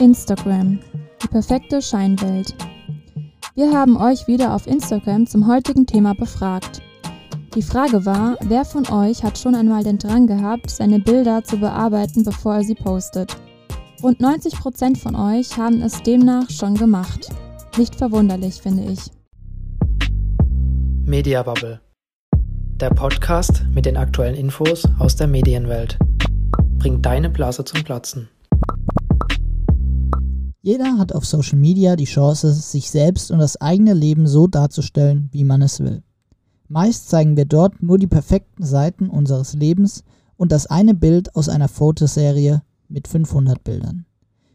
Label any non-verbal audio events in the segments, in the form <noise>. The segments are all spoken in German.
Instagram, die perfekte Scheinwelt. Wir haben euch wieder auf Instagram zum heutigen Thema befragt. Die Frage war, wer von euch hat schon einmal den Drang gehabt, seine Bilder zu bearbeiten, bevor er sie postet? Rund 90% von euch haben es demnach schon gemacht. Nicht verwunderlich, finde ich. Media Bubble. Der Podcast mit den aktuellen Infos aus der Medienwelt. Bringt deine Blase zum Platzen. Jeder hat auf Social Media die Chance, sich selbst und das eigene Leben so darzustellen, wie man es will. Meist zeigen wir dort nur die perfekten Seiten unseres Lebens und das eine Bild aus einer Fotoserie mit 500 Bildern.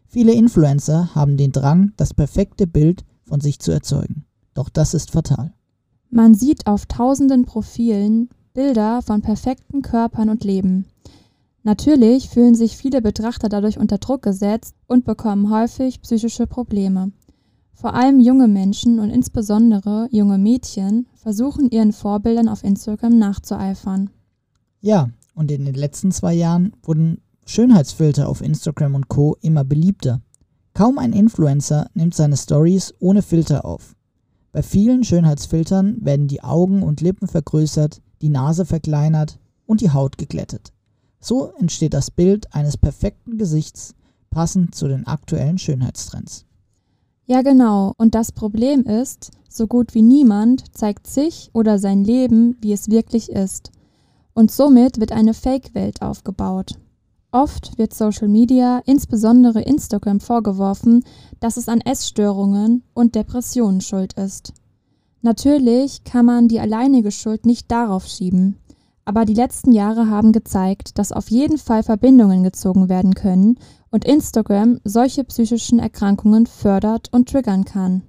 Viele Influencer haben den Drang, das perfekte Bild von sich zu erzeugen. Doch das ist fatal. Man sieht auf tausenden Profilen Bilder von perfekten Körpern und Leben. Natürlich fühlen sich viele Betrachter dadurch unter Druck gesetzt und bekommen häufig psychische Probleme. Vor allem junge Menschen und insbesondere junge Mädchen versuchen ihren Vorbildern auf Instagram nachzueifern. Ja, und in den letzten zwei Jahren wurden Schönheitsfilter auf Instagram und Co immer beliebter. Kaum ein Influencer nimmt seine Stories ohne Filter auf. Bei vielen Schönheitsfiltern werden die Augen und Lippen vergrößert, die Nase verkleinert und die Haut geglättet. So entsteht das Bild eines perfekten Gesichts, passend zu den aktuellen Schönheitstrends. Ja genau, und das Problem ist, so gut wie niemand zeigt sich oder sein Leben, wie es wirklich ist. Und somit wird eine Fake-Welt aufgebaut. Oft wird Social Media, insbesondere Instagram, vorgeworfen, dass es an Essstörungen und Depressionen schuld ist. Natürlich kann man die alleinige Schuld nicht darauf schieben. Aber die letzten Jahre haben gezeigt, dass auf jeden Fall Verbindungen gezogen werden können und Instagram solche psychischen Erkrankungen fördert und triggern kann.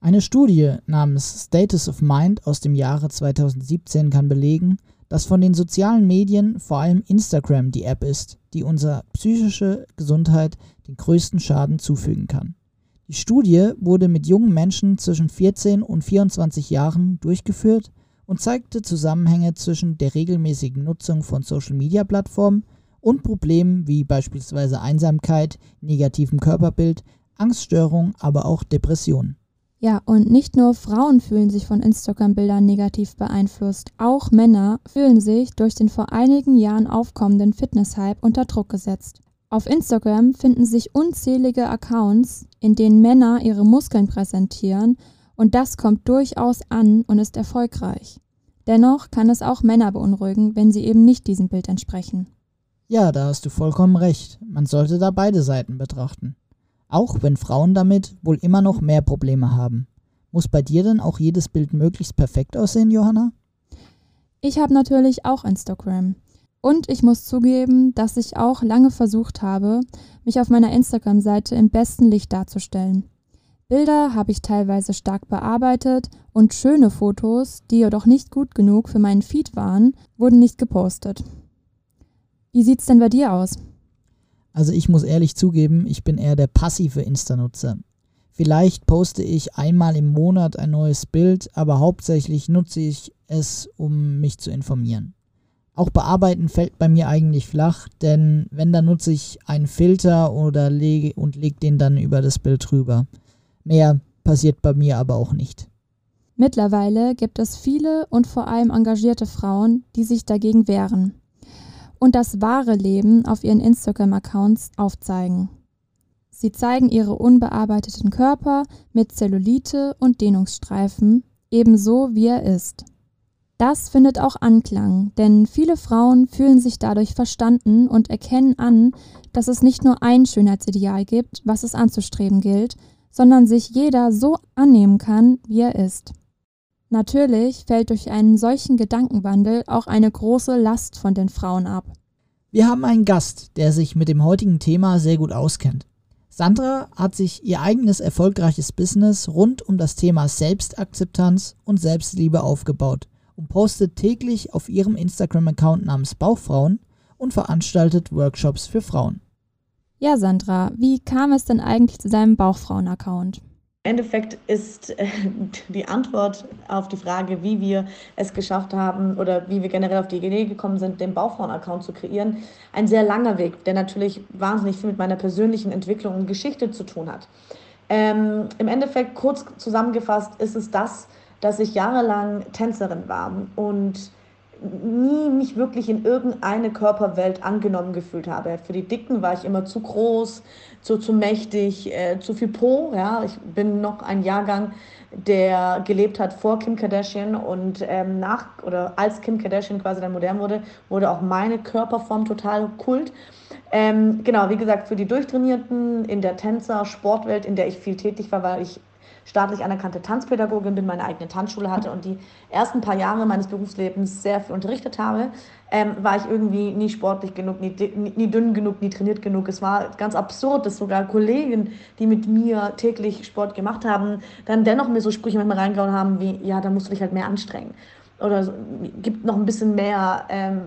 Eine Studie namens Status of Mind aus dem Jahre 2017 kann belegen, dass von den sozialen Medien vor allem Instagram die App ist, die unserer psychische Gesundheit den größten Schaden zufügen kann. Die Studie wurde mit jungen Menschen zwischen 14 und 24 Jahren durchgeführt und zeigte Zusammenhänge zwischen der regelmäßigen Nutzung von Social-Media-Plattformen und Problemen wie beispielsweise Einsamkeit, negativem Körperbild, Angststörung, aber auch Depressionen. Ja, und nicht nur Frauen fühlen sich von Instagram-Bildern negativ beeinflusst, auch Männer fühlen sich durch den vor einigen Jahren aufkommenden Fitness-Hype unter Druck gesetzt. Auf Instagram finden sich unzählige Accounts, in denen Männer ihre Muskeln präsentieren und das kommt durchaus an und ist erfolgreich. Dennoch kann es auch Männer beunruhigen, wenn sie eben nicht diesem Bild entsprechen. Ja, da hast du vollkommen recht. Man sollte da beide Seiten betrachten. Auch wenn Frauen damit wohl immer noch mehr Probleme haben. Muss bei dir denn auch jedes Bild möglichst perfekt aussehen, Johanna? Ich habe natürlich auch Instagram. Und ich muss zugeben, dass ich auch lange versucht habe, mich auf meiner Instagram-Seite im besten Licht darzustellen. Bilder habe ich teilweise stark bearbeitet und schöne Fotos, die jedoch nicht gut genug für meinen Feed waren, wurden nicht gepostet. Wie sieht's denn bei dir aus? Also ich muss ehrlich zugeben, ich bin eher der passive Insta-Nutzer. Vielleicht poste ich einmal im Monat ein neues Bild, aber hauptsächlich nutze ich es, um mich zu informieren. Auch bearbeiten fällt bei mir eigentlich flach, denn wenn dann nutze ich einen Filter oder lege und lege den dann über das Bild drüber. Mehr passiert bei mir aber auch nicht. Mittlerweile gibt es viele und vor allem engagierte Frauen, die sich dagegen wehren und das wahre Leben auf ihren Instagram-Accounts aufzeigen. Sie zeigen ihre unbearbeiteten Körper mit Zellulite und Dehnungsstreifen, ebenso wie er ist. Das findet auch Anklang, denn viele Frauen fühlen sich dadurch verstanden und erkennen an, dass es nicht nur ein Schönheitsideal gibt, was es anzustreben gilt, sondern sich jeder so annehmen kann, wie er ist. Natürlich fällt durch einen solchen Gedankenwandel auch eine große Last von den Frauen ab. Wir haben einen Gast, der sich mit dem heutigen Thema sehr gut auskennt. Sandra hat sich ihr eigenes erfolgreiches Business rund um das Thema Selbstakzeptanz und Selbstliebe aufgebaut und postet täglich auf ihrem Instagram-Account namens Bauchfrauen und veranstaltet Workshops für Frauen. Ja, Sandra, wie kam es denn eigentlich zu deinem Bauchfrauen-Account? Endeffekt ist äh, die Antwort auf die Frage, wie wir es geschafft haben oder wie wir generell auf die Idee gekommen sind, den Baufrauen-Account zu kreieren, ein sehr langer Weg, der natürlich wahnsinnig viel mit meiner persönlichen Entwicklung und Geschichte zu tun hat. Ähm, Im Endeffekt, kurz zusammengefasst, ist es das, dass ich jahrelang Tänzerin war und nie mich wirklich in irgendeine Körperwelt angenommen gefühlt habe. Für die Dicken war ich immer zu groß, zu, zu mächtig, äh, zu viel Po. Ja? Ich bin noch ein Jahrgang, der gelebt hat vor Kim Kardashian und ähm, nach oder als Kim Kardashian quasi dann modern wurde, wurde auch meine Körperform total kult. Ähm, genau, wie gesagt, für die Durchtrainierten in der Tänzer-Sportwelt, in der ich viel tätig war, weil ich staatlich anerkannte Tanzpädagogin bin, meine eigene Tanzschule hatte und die ersten paar Jahre meines Berufslebens sehr viel unterrichtet habe, ähm, war ich irgendwie nie sportlich genug, nie, nie, dünn genug, nie trainiert genug. Es war ganz absurd, dass sogar Kollegen, die mit mir täglich Sport gemacht haben, dann dennoch mir so Sprüche manchmal reingehauen haben wie, ja, da musst du dich halt mehr anstrengen oder so, gibt noch ein bisschen mehr ähm,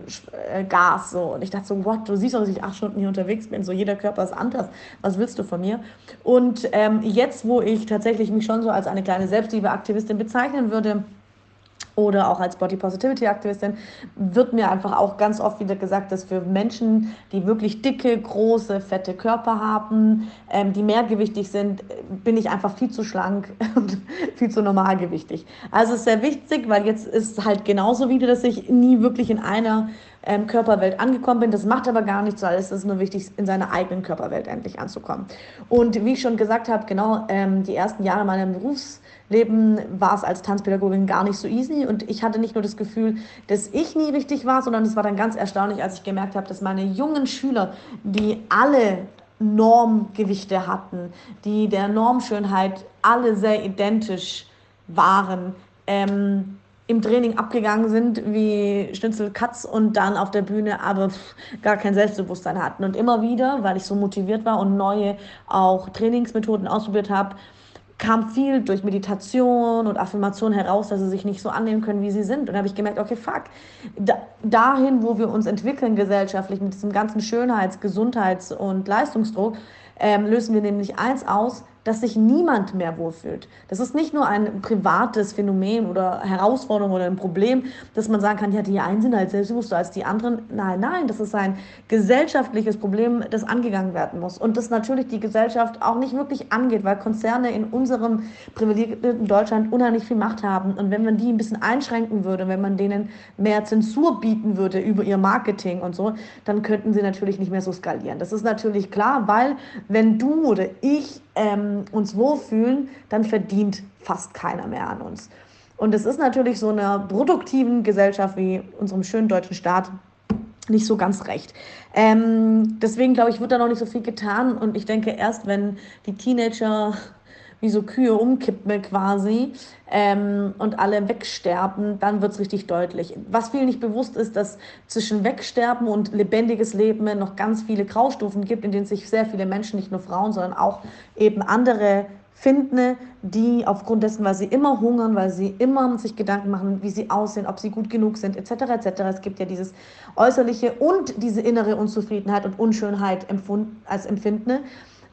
äh, Gas. So. Und ich dachte so, what, du siehst doch, dass ich acht Stunden hier unterwegs bin. So, jeder Körper ist anders. Was willst du von mir? Und ähm, jetzt, wo ich tatsächlich mich schon so als eine kleine Selbstliebe-Aktivistin bezeichnen würde, oder auch als Body Positivity Aktivistin wird mir einfach auch ganz oft wieder gesagt, dass für Menschen, die wirklich dicke, große, fette Körper haben, ähm, die mehrgewichtig sind, bin ich einfach viel zu schlank <laughs> und viel zu normalgewichtig. Also ist sehr wichtig, weil jetzt ist halt genauso wieder, dass ich nie wirklich in einer ähm, Körperwelt angekommen bin. Das macht aber gar nichts, weil es ist nur wichtig, in seiner eigenen Körperwelt endlich anzukommen. Und wie ich schon gesagt habe, genau ähm, die ersten Jahre meiner Berufs Leben war es als Tanzpädagogin gar nicht so easy und ich hatte nicht nur das Gefühl, dass ich nie richtig war, sondern es war dann ganz erstaunlich, als ich gemerkt habe, dass meine jungen Schüler, die alle Normgewichte hatten, die der Normschönheit alle sehr identisch waren, ähm, im Training abgegangen sind wie Schnitzel Katz und dann auf der Bühne aber gar kein Selbstbewusstsein hatten. Und immer wieder, weil ich so motiviert war und neue auch Trainingsmethoden ausprobiert habe, kam viel durch Meditation und Affirmation heraus, dass sie sich nicht so annehmen können, wie sie sind. Und da habe ich gemerkt, okay, fuck, da, dahin, wo wir uns entwickeln gesellschaftlich mit diesem ganzen Schönheits-, Gesundheits- und Leistungsdruck, ähm, lösen wir nämlich eins aus, dass sich niemand mehr wohlfühlt. Das ist nicht nur ein privates Phänomen oder Herausforderung oder ein Problem, dass man sagen kann, ja, die einen sind halt selbstbewusster als die anderen. Nein, nein, das ist ein gesellschaftliches Problem, das angegangen werden muss. Und das natürlich die Gesellschaft auch nicht wirklich angeht, weil Konzerne in unserem privilegierten Deutschland unheimlich viel Macht haben. Und wenn man die ein bisschen einschränken würde, wenn man denen mehr Zensur bieten würde über ihr Marketing und so, dann könnten sie natürlich nicht mehr so skalieren. Das ist natürlich klar, weil wenn du oder ich ähm, uns wohlfühlen, dann verdient fast keiner mehr an uns. Und es ist natürlich so einer produktiven Gesellschaft wie unserem schönen deutschen Staat nicht so ganz recht. Ähm, deswegen glaube ich, wird da noch nicht so viel getan. Und ich denke, erst wenn die Teenager wie so Kühe umkippen quasi ähm, und alle wegsterben, dann wird es richtig deutlich. Was vielen nicht bewusst ist, dass zwischen Wegsterben und lebendiges Leben noch ganz viele Graustufen gibt, in denen sich sehr viele Menschen, nicht nur Frauen, sondern auch eben andere finden, die aufgrund dessen, weil sie immer hungern, weil sie immer sich Gedanken machen, wie sie aussehen, ob sie gut genug sind, etc. etc. Es gibt ja dieses äußerliche und diese innere Unzufriedenheit und Unschönheit als Empfinden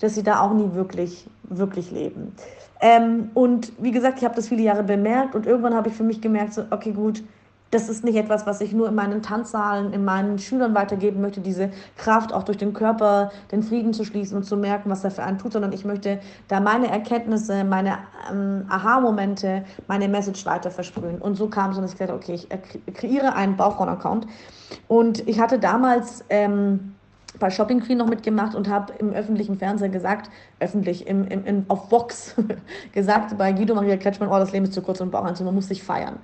dass sie da auch nie wirklich, wirklich leben. Ähm, und wie gesagt, ich habe das viele Jahre bemerkt und irgendwann habe ich für mich gemerkt, so, okay, gut, das ist nicht etwas, was ich nur in meinen Tanzsaalen, in meinen Schülern weitergeben möchte, diese Kraft auch durch den Körper, den Frieden zu schließen und zu merken, was er für einen tut, sondern ich möchte da meine Erkenntnisse, meine ähm, Aha-Momente, meine Message weiter versprühen. Und so kam es, und ich gesagt okay, ich kreiere einen Bauchraum-Account. Und ich hatte damals... Ähm, bei Shopping Queen noch mitgemacht und habe im öffentlichen Fernseher gesagt, öffentlich, im, im, im, auf Vox <laughs> gesagt bei Guido Maria Kretschmann, oh, das Leben ist zu kurz und Bauchhandschuh, man muss sich feiern.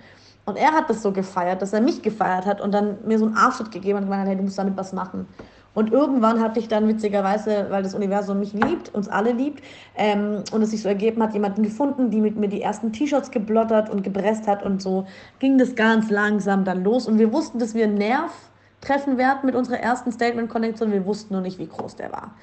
Und er hat das so gefeiert, dass er mich gefeiert hat und dann mir so einen Arschschritt gegeben hat und gemeint hat, hey, du musst damit was machen. Und irgendwann hatte ich dann witzigerweise, weil das Universum mich liebt, uns alle liebt, ähm, und es sich so ergeben hat, jemanden gefunden, die mit mir die ersten T-Shirts geblottert und gepresst hat und so ging das ganz langsam dann los. Und wir wussten, dass wir Nerv treffen werden mit unserer ersten Statement-Konnexion. Wir wussten nur nicht, wie groß der war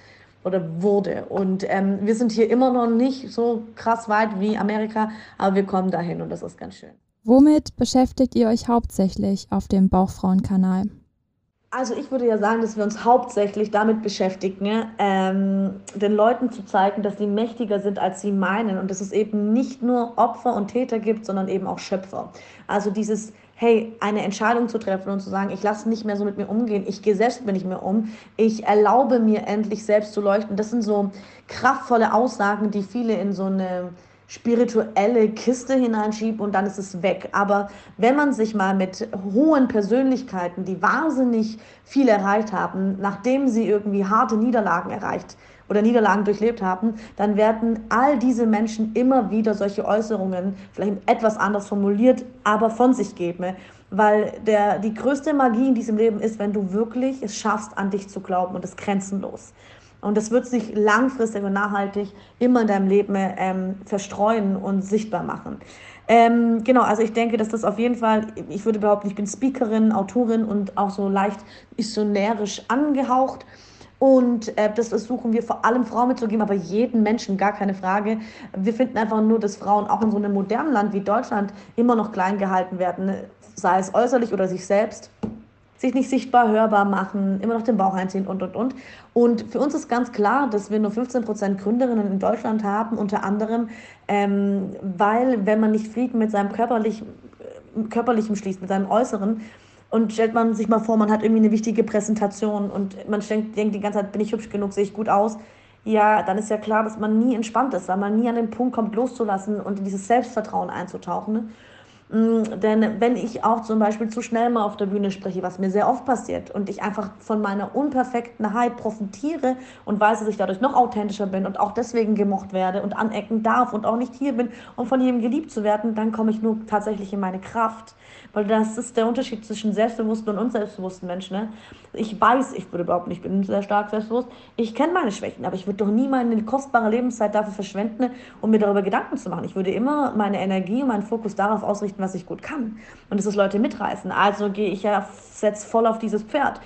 oder wurde. Und ähm, wir sind hier immer noch nicht so krass weit wie Amerika, aber wir kommen dahin und das ist ganz schön. Womit beschäftigt ihr euch hauptsächlich auf dem Bauchfrauenkanal? Also ich würde ja sagen, dass wir uns hauptsächlich damit beschäftigen, ähm, den Leuten zu zeigen, dass sie mächtiger sind, als sie meinen und dass es eben nicht nur Opfer und Täter gibt, sondern eben auch Schöpfer. Also dieses, hey, eine Entscheidung zu treffen und zu sagen, ich lasse nicht mehr so mit mir umgehen, ich gehe selbst mit mir um, ich erlaube mir endlich selbst zu leuchten. Das sind so kraftvolle Aussagen, die viele in so eine spirituelle Kiste hineinschieben und dann ist es weg. Aber wenn man sich mal mit hohen Persönlichkeiten, die wahnsinnig viel erreicht haben, nachdem sie irgendwie harte Niederlagen erreicht oder Niederlagen durchlebt haben, dann werden all diese Menschen immer wieder solche Äußerungen, vielleicht etwas anders formuliert, aber von sich geben. Weil der, die größte Magie in diesem Leben ist, wenn du wirklich es schaffst, an dich zu glauben und es grenzenlos. Und das wird sich langfristig und nachhaltig immer in deinem Leben ähm, verstreuen und sichtbar machen. Ähm, genau, also ich denke, dass das auf jeden Fall, ich würde behaupten, ich bin Speakerin, Autorin und auch so leicht missionärisch angehaucht. Und äh, das versuchen wir vor allem Frauen mitzugeben, aber jeden Menschen, gar keine Frage. Wir finden einfach nur, dass Frauen auch in so einem modernen Land wie Deutschland immer noch klein gehalten werden, sei es äußerlich oder sich selbst sich nicht sichtbar hörbar machen, immer noch den Bauch einziehen und, und, und. Und für uns ist ganz klar, dass wir nur 15 Prozent Gründerinnen in Deutschland haben, unter anderem, ähm, weil wenn man nicht Frieden mit seinem körperlich, äh, körperlichen schließt, mit seinem Äußeren, und stellt man sich mal vor, man hat irgendwie eine wichtige Präsentation und man denkt, denkt die ganze Zeit, bin ich hübsch genug, sehe ich gut aus, ja, dann ist ja klar, dass man nie entspannt ist, weil man nie an den Punkt kommt, loszulassen und in dieses Selbstvertrauen einzutauchen. Ne? Mm, denn wenn ich auch zum Beispiel zu schnell mal auf der Bühne spreche, was mir sehr oft passiert, und ich einfach von meiner Unperfektenheit profitiere und weiß, dass ich dadurch noch authentischer bin und auch deswegen gemocht werde und anecken darf und auch nicht hier bin, um von jedem geliebt zu werden, dann komme ich nur tatsächlich in meine Kraft. Weil das ist der Unterschied zwischen selbstbewussten und unselbstbewussten Menschen. Ne? Ich weiß, ich würde überhaupt nicht, ich bin sehr stark selbstbewusst. Ich kenne meine Schwächen, aber ich würde doch nie meine kostbare Lebenszeit dafür verschwenden, um mir darüber Gedanken zu machen. Ich würde immer meine Energie und meinen Fokus darauf ausrichten, was ich gut kann. Und das ist Leute mitreißen. Also gehe ich ja setz voll auf dieses Pferd.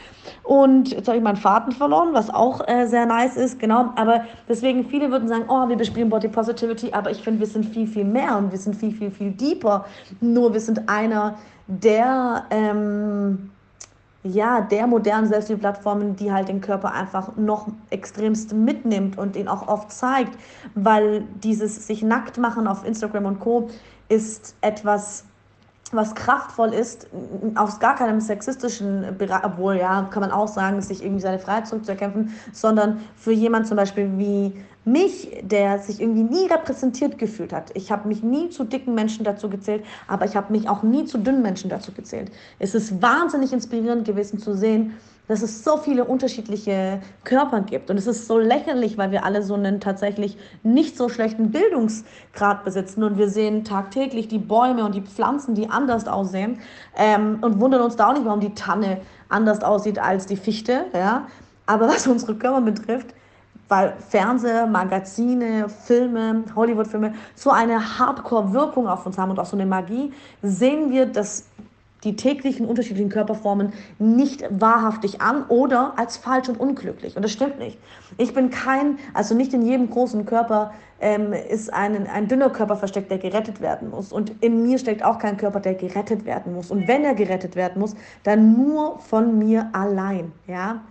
Und jetzt habe ich meinen Faden verloren, was auch äh, sehr nice ist, genau. Aber deswegen, viele würden sagen, oh, wir bespielen Body Positivity, aber ich finde, wir sind viel, viel mehr und wir sind viel, viel, viel deeper. Nur wir sind einer der, ähm, ja, der modernen Selbsthilfeplattformen, die halt den Körper einfach noch extremst mitnimmt und ihn auch oft zeigt, weil dieses sich nackt machen auf Instagram und Co. ist etwas, was kraftvoll ist, aus gar keinem sexistischen Bereich, obwohl ja, kann man auch sagen, sich irgendwie seine Freiheit zurückzuerkämpfen, sondern für jemand zum Beispiel wie mich, der sich irgendwie nie repräsentiert gefühlt hat. Ich habe mich nie zu dicken Menschen dazu gezählt, aber ich habe mich auch nie zu dünnen Menschen dazu gezählt. Es ist wahnsinnig inspirierend gewesen zu sehen, dass es so viele unterschiedliche Körper gibt. Und es ist so lächerlich, weil wir alle so einen tatsächlich nicht so schlechten Bildungsgrad besitzen. Und wir sehen tagtäglich die Bäume und die Pflanzen, die anders aussehen. Ähm, und wundern uns da auch nicht, warum die Tanne anders aussieht als die Fichte. Ja? Aber was unsere Körper betrifft, weil Fernseher, Magazine, Filme, Hollywood-Filme so eine Hardcore-Wirkung auf uns haben und auch so eine Magie, sehen wir, dass die täglichen unterschiedlichen Körperformen nicht wahrhaftig an oder als falsch und unglücklich. Und das stimmt nicht. Ich bin kein, also nicht in jedem großen Körper ähm, ist ein, ein dünner Körper versteckt, der gerettet werden muss. Und in mir steckt auch kein Körper, der gerettet werden muss. Und wenn er gerettet werden muss, dann nur von mir allein. Ja.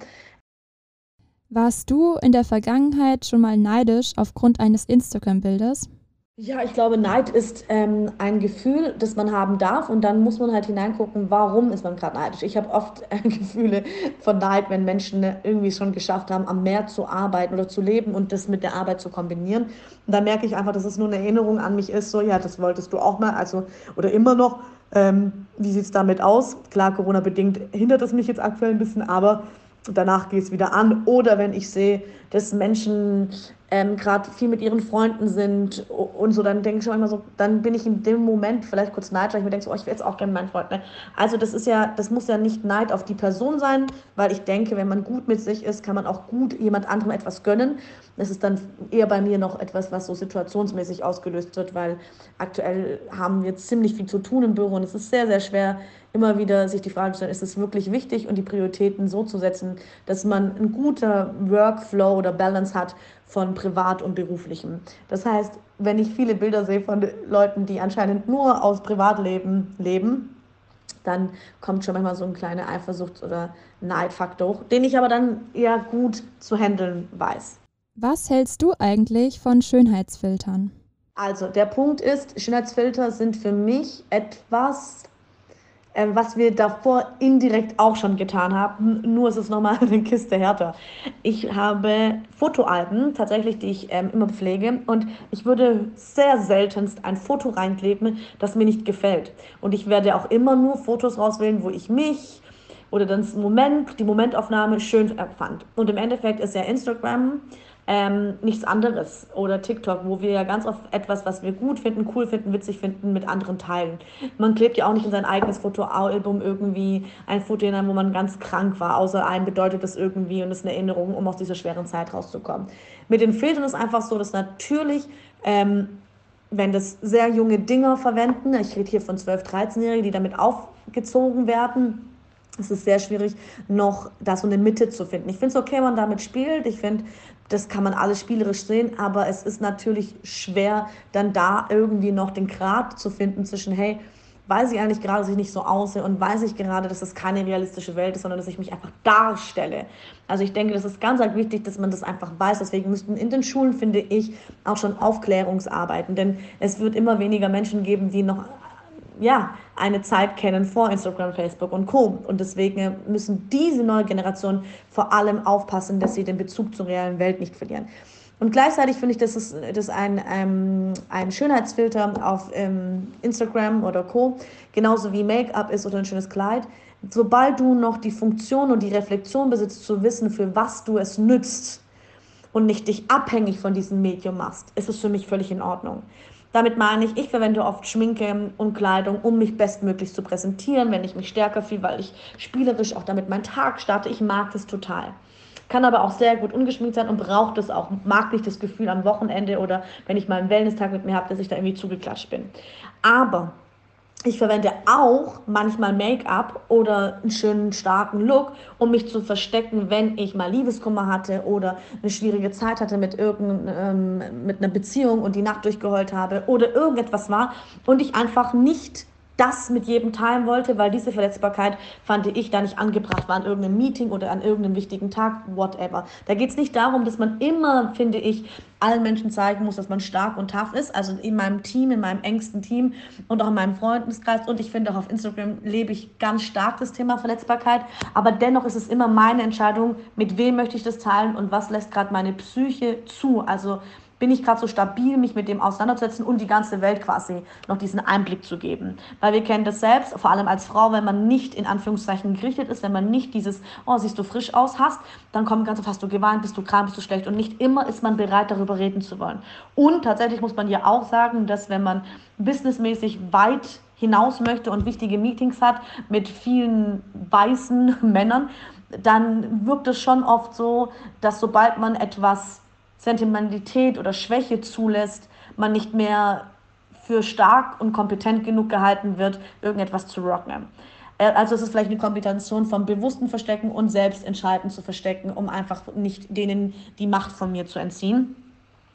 Warst du in der Vergangenheit schon mal neidisch aufgrund eines Instagram-Bildes? Ja, ich glaube, Neid ist ähm, ein Gefühl, das man haben darf und dann muss man halt hineingucken, warum ist man gerade neidisch. Ich habe oft äh, <laughs> Gefühle von Neid, wenn Menschen irgendwie schon geschafft haben, am Meer zu arbeiten oder zu leben und das mit der Arbeit zu kombinieren. Und da merke ich einfach, dass es nur eine Erinnerung an mich ist, so ja, das wolltest du auch mal, also oder immer noch. Ähm, wie sieht es damit aus? Klar, Corona-bedingt hindert es mich jetzt aktuell ein bisschen, aber danach geht es wieder an. Oder wenn ich sehe, dass Menschen ähm, gerade viel mit ihren Freunden sind und so, dann denke ich schon immer so, dann bin ich in dem Moment vielleicht kurz neidisch, weil ich mir denke, so, oh, ich will jetzt auch gerne meinen Freund. Ne? Also das ist ja, das muss ja nicht Neid auf die Person sein, weil ich denke, wenn man gut mit sich ist, kann man auch gut jemand anderem etwas gönnen. Das ist dann eher bei mir noch etwas, was so situationsmäßig ausgelöst wird, weil aktuell haben wir ziemlich viel zu tun im Büro und es ist sehr, sehr schwer, immer wieder sich die Frage zu stellen, ist es wirklich wichtig und die Prioritäten so zu setzen, dass man ein guter Workflow oder Balance hat von privat und beruflichem. Das heißt, wenn ich viele Bilder sehe von Leuten, die anscheinend nur aus Privatleben leben, dann kommt schon manchmal so ein kleiner Eifersucht- oder Neidfaktor hoch, den ich aber dann eher gut zu handeln weiß. Was hältst du eigentlich von Schönheitsfiltern? Also, der Punkt ist, Schönheitsfilter sind für mich etwas, was wir davor indirekt auch schon getan haben, nur ist es nochmal <laughs> eine Kiste härter. Ich habe Fotoalben tatsächlich, die ich ähm, immer pflege und ich würde sehr seltenst ein Foto reinkleben, das mir nicht gefällt. Und ich werde auch immer nur Fotos rauswählen, wo ich mich oder das Moment, die Momentaufnahme schön fand. Und im Endeffekt ist ja Instagram ähm, nichts anderes. Oder TikTok, wo wir ja ganz oft etwas, was wir gut finden, cool finden, witzig finden, mit anderen teilen. Man klebt ja auch nicht in sein eigenes Fotoalbum irgendwie ein Foto hinein, wo man ganz krank war. Außer einem bedeutet das irgendwie und ist eine Erinnerung, um aus dieser schweren Zeit rauszukommen. Mit den Filtern ist einfach so, dass natürlich ähm, wenn das sehr junge Dinger verwenden, ich rede hier von 12-, 13-Jährigen, die damit aufgezogen werden, es ist sehr schwierig, noch da so eine Mitte zu finden. Ich finde es okay, wenn man damit spielt. Ich finde, das kann man alles spielerisch sehen, aber es ist natürlich schwer, dann da irgendwie noch den Grad zu finden zwischen, hey, weiß ich eigentlich gerade, dass ich nicht so aussehe und weiß ich gerade, dass es keine realistische Welt ist, sondern dass ich mich einfach darstelle. Also ich denke, das ist ganz arg wichtig, dass man das einfach weiß. Deswegen müssten in den Schulen, finde ich, auch schon Aufklärungsarbeiten, denn es wird immer weniger Menschen geben, die noch ja, eine Zeit kennen vor Instagram, Facebook und Co. Und deswegen müssen diese neue Generation vor allem aufpassen, dass sie den Bezug zur realen Welt nicht verlieren. Und gleichzeitig finde ich, dass es dass ein, ähm, ein Schönheitsfilter auf ähm, Instagram oder Co. genauso wie Make-up ist oder ein schönes Kleid. Sobald du noch die Funktion und die Reflexion besitzt, zu wissen, für was du es nützt und nicht dich abhängig von diesem Medium machst, ist es für mich völlig in Ordnung. Damit meine ich, ich verwende oft Schminke und Kleidung, um mich bestmöglich zu präsentieren, wenn ich mich stärker fühle, weil ich spielerisch auch damit meinen Tag starte. Ich mag das total. Kann aber auch sehr gut ungeschminkt sein und braucht es auch. Mag nicht das Gefühl am Wochenende oder wenn ich mal einen Wellness-Tag mit mir habe, dass ich da irgendwie zugeklatscht bin. Aber ich verwende auch manchmal Make-up oder einen schönen starken Look, um mich zu verstecken, wenn ich mal Liebeskummer hatte oder eine schwierige Zeit hatte mit, irgendein, ähm, mit einer Beziehung und die Nacht durchgeheult habe oder irgendetwas war und ich einfach nicht das mit jedem teilen wollte, weil diese Verletzbarkeit fand ich da nicht angebracht war an irgendeinem Meeting oder an irgendeinem wichtigen Tag, whatever. Da geht es nicht darum, dass man immer, finde ich, allen Menschen zeigen muss, dass man stark und tough ist. Also in meinem Team, in meinem engsten Team und auch in meinem Freundeskreis. Und ich finde auch auf Instagram lebe ich ganz stark das Thema Verletzbarkeit. Aber dennoch ist es immer meine Entscheidung, mit wem möchte ich das teilen und was lässt gerade meine Psyche zu. Also bin ich gerade so stabil, mich mit dem auseinanderzusetzen und die ganze Welt quasi noch diesen Einblick zu geben. Weil wir kennen das selbst, vor allem als Frau, wenn man nicht in Anführungszeichen gerichtet ist, wenn man nicht dieses, oh, siehst du frisch aus hast, dann kommt ganz oft, hast du geweint, bist du krank, bist du schlecht und nicht immer ist man bereit, darüber reden zu wollen. Und tatsächlich muss man ja auch sagen, dass wenn man businessmäßig weit hinaus möchte und wichtige Meetings hat mit vielen weißen <laughs> Männern, dann wirkt es schon oft so, dass sobald man etwas Sentimentalität oder Schwäche zulässt, man nicht mehr für stark und kompetent genug gehalten wird, irgendetwas zu rocken. Äh, also es ist vielleicht eine Kombination vom bewussten Verstecken und Selbstentscheiden zu verstecken, um einfach nicht denen die Macht von mir zu entziehen.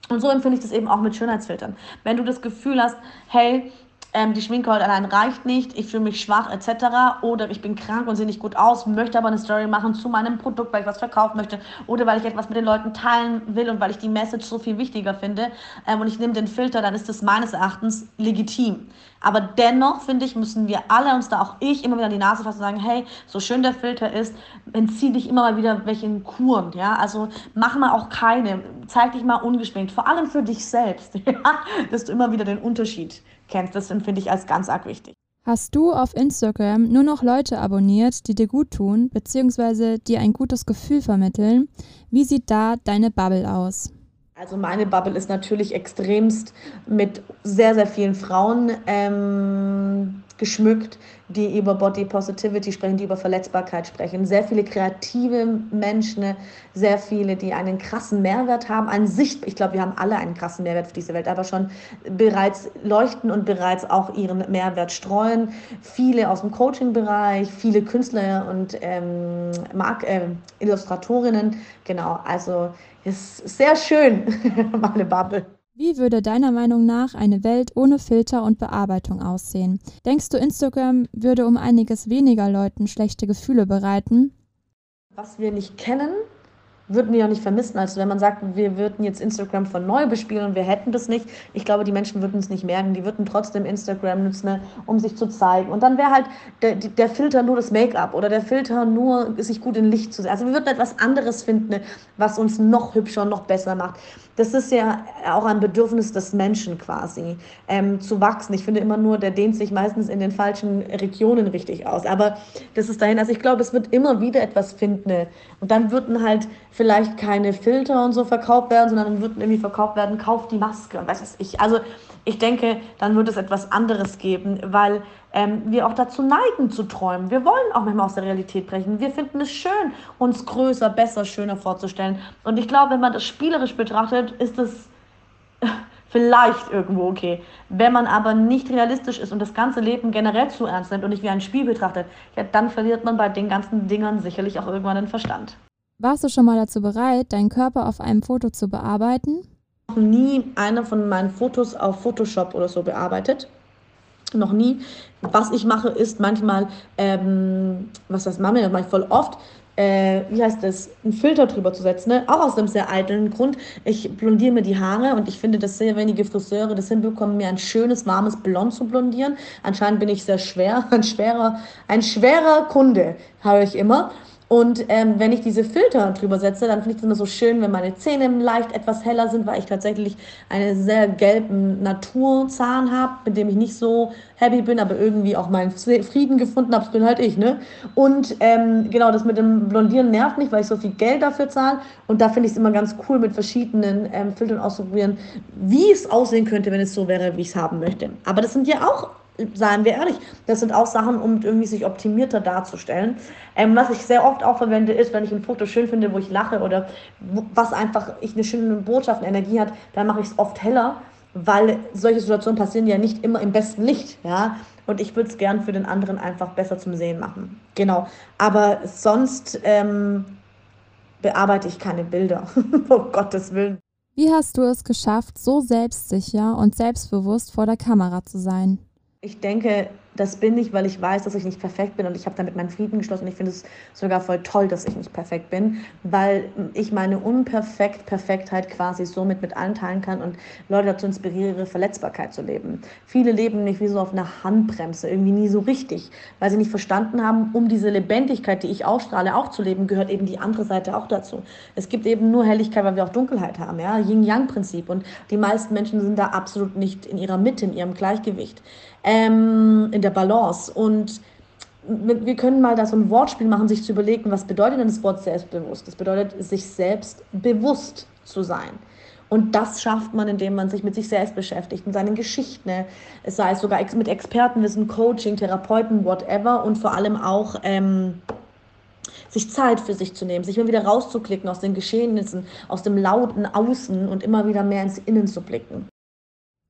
Und so empfinde ich das eben auch mit Schönheitsfiltern. Wenn du das Gefühl hast, hey, ähm, die Schminke heute allein reicht nicht, ich fühle mich schwach etc. Oder ich bin krank und sehe nicht gut aus, möchte aber eine Story machen zu meinem Produkt, weil ich was verkaufen möchte oder weil ich etwas mit den Leuten teilen will und weil ich die Message so viel wichtiger finde ähm, und ich nehme den Filter, dann ist das meines Erachtens legitim. Aber dennoch, finde ich, müssen wir alle uns da auch ich immer wieder an die Nase fassen und sagen, hey, so schön der Filter ist, entzieh dich immer mal wieder welchen Kuren, ja, also mach mal auch keine, zeig dich mal ungeschminkt, vor allem für dich selbst, <laughs> ja? dass du immer wieder den Unterschied kennst. Das empfinde ich als ganz arg wichtig. Hast du auf Instagram nur noch Leute abonniert, die dir gut tun, beziehungsweise dir ein gutes Gefühl vermitteln? Wie sieht da deine Bubble aus? Also meine Bubble ist natürlich extremst mit sehr, sehr vielen Frauen ähm, geschmückt, die über Body Positivity sprechen, die über Verletzbarkeit sprechen. Sehr viele kreative Menschen, sehr viele, die einen krassen Mehrwert haben, einen Sicht, ich glaube, wir haben alle einen krassen Mehrwert für diese Welt, aber schon bereits leuchten und bereits auch ihren Mehrwert streuen. Viele aus dem Coaching-Bereich, viele Künstler und ähm, Mark äh, Illustratorinnen, genau. Also ist sehr schön, <laughs> meine Bubble. Wie würde deiner Meinung nach eine Welt ohne Filter und Bearbeitung aussehen? Denkst du, Instagram würde um einiges weniger Leuten schlechte Gefühle bereiten? Was wir nicht kennen, würden wir ja nicht vermissen. Also wenn man sagt, wir würden jetzt Instagram von neu bespielen und wir hätten das nicht, ich glaube, die Menschen würden es nicht merken. Die würden trotzdem Instagram nutzen, um sich zu zeigen. Und dann wäre halt der, der Filter nur das Make-up oder der Filter nur, sich gut in Licht zu sehen. Also wir würden etwas anderes finden, was uns noch hübscher noch besser macht. Das ist ja auch ein Bedürfnis des Menschen quasi, ähm, zu wachsen. Ich finde immer nur, der dehnt sich meistens in den falschen Regionen richtig aus. Aber das ist dahin. Also ich glaube, es wird immer wieder etwas finden. Und dann würden halt vielleicht keine Filter und so verkauft werden, sondern dann würden irgendwie verkauft werden, kauf die Maske und was ich. Also ich denke, dann wird es etwas anderes geben, weil ähm, wir auch dazu neigen zu träumen. Wir wollen auch manchmal aus der Realität brechen. Wir finden es schön, uns größer, besser, schöner vorzustellen. Und ich glaube, wenn man das spielerisch betrachtet, ist es <laughs> vielleicht irgendwo okay. Wenn man aber nicht realistisch ist und das ganze Leben generell zu ernst nimmt und nicht wie ein Spiel betrachtet, ja, dann verliert man bei den ganzen Dingern sicherlich auch irgendwann den Verstand. Warst du schon mal dazu bereit, deinen Körper auf einem Foto zu bearbeiten? Noch nie einer von meinen Fotos auf Photoshop oder so bearbeitet. Noch nie. Was ich mache, ist manchmal, ähm, was das mache, das mache voll oft, äh, wie heißt das, einen Filter drüber zu setzen. Ne? Auch aus einem sehr eitlen Grund. Ich blondiere mir die Haare und ich finde, dass sehr wenige Friseure das hinbekommen, mir ein schönes, warmes Blond zu blondieren. Anscheinend bin ich sehr schwer, <laughs> ein schwerer, ein schwerer Kunde, habe ich immer. Und ähm, wenn ich diese Filter drüber setze, dann finde ich es immer so schön, wenn meine Zähne leicht etwas heller sind, weil ich tatsächlich einen sehr gelben Naturzahn habe, mit dem ich nicht so happy bin, aber irgendwie auch meinen Frieden gefunden habe. Das bin halt ich, ne? Und ähm, genau, das mit dem Blondieren nervt mich, weil ich so viel Geld dafür zahle. Und da finde ich es immer ganz cool, mit verschiedenen ähm, Filtern auszuprobieren, wie es aussehen könnte, wenn es so wäre, wie ich es haben möchte. Aber das sind ja auch seien wir ehrlich, das sind auch Sachen, um irgendwie sich optimierter darzustellen. Ähm, was ich sehr oft auch verwende, ist, wenn ich ein Foto schön finde, wo ich lache oder was einfach ich eine schöne Botschaft, eine Energie hat, dann mache ich es oft heller, weil solche Situationen passieren ja nicht immer im besten Licht, ja. Und ich würde es gern für den anderen einfach besser zum Sehen machen. Genau. Aber sonst ähm, bearbeite ich keine Bilder. <laughs> um Gottes Willen. Wie hast du es geschafft, so selbstsicher und selbstbewusst vor der Kamera zu sein? Ich denke, das bin ich, weil ich weiß, dass ich nicht perfekt bin und ich habe damit meinen Frieden geschlossen. Und ich finde es sogar voll toll, dass ich nicht perfekt bin, weil ich meine unperfekt Perfektheit quasi somit mit allen teilen kann und Leute dazu inspiriere, ihre Verletzbarkeit zu leben. Viele leben nicht wie so auf einer Handbremse, irgendwie nie so richtig, weil sie nicht verstanden haben, um diese Lebendigkeit, die ich ausstrahle, auch zu leben, gehört eben die andere Seite auch dazu. Es gibt eben nur Helligkeit, weil wir auch Dunkelheit haben, ja, Yin-Yang-Prinzip und die meisten Menschen sind da absolut nicht in ihrer Mitte, in ihrem Gleichgewicht, ähm, in der Balance und wir können mal da so ein Wortspiel machen, sich zu überlegen, was bedeutet denn das Wort selbstbewusst? Das bedeutet, sich selbst bewusst zu sein. Und das schafft man, indem man sich mit sich selbst beschäftigt, mit seinen Geschichten, ne? es sei es sogar mit Expertenwissen, Coaching, Therapeuten, whatever und vor allem auch ähm, sich Zeit für sich zu nehmen, sich immer wieder rauszuklicken aus den Geschehnissen, aus dem lauten Außen und immer wieder mehr ins Innen zu blicken.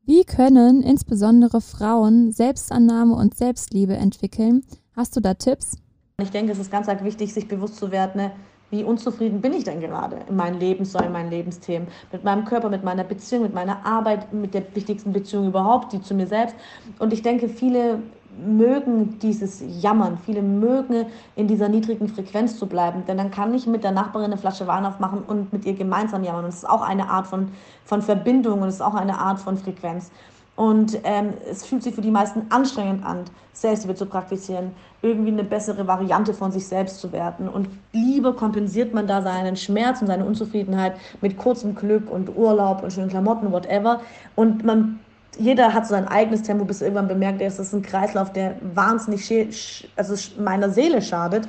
Wie können insbesondere Frauen Selbstannahme und Selbstliebe entwickeln? Hast du da Tipps? Ich denke, es ist ganz wichtig, sich bewusst zu werden, ne, wie unzufrieden bin ich denn gerade in meinen Lebenssäulen, in meinen Lebensthemen, mit meinem Körper, mit meiner Beziehung, mit meiner Arbeit, mit der wichtigsten Beziehung überhaupt, die zu mir selbst. Und ich denke, viele mögen dieses Jammern, viele mögen in dieser niedrigen Frequenz zu bleiben, denn dann kann ich mit der Nachbarin eine Flasche Wein aufmachen und mit ihr gemeinsam jammern. Und es ist auch eine Art von, von Verbindung und es ist auch eine Art von Frequenz. Und ähm, es fühlt sich für die meisten anstrengend an, Selbstliebe zu praktizieren, irgendwie eine bessere Variante von sich selbst zu werden. Und lieber kompensiert man da seinen Schmerz und seine Unzufriedenheit mit kurzem Glück und Urlaub und schönen Klamotten, whatever. Und man jeder hat sein eigenes Tempo, bis irgendwann bemerkt, es ist ein Kreislauf, der wahnsinnig also meiner Seele schadet.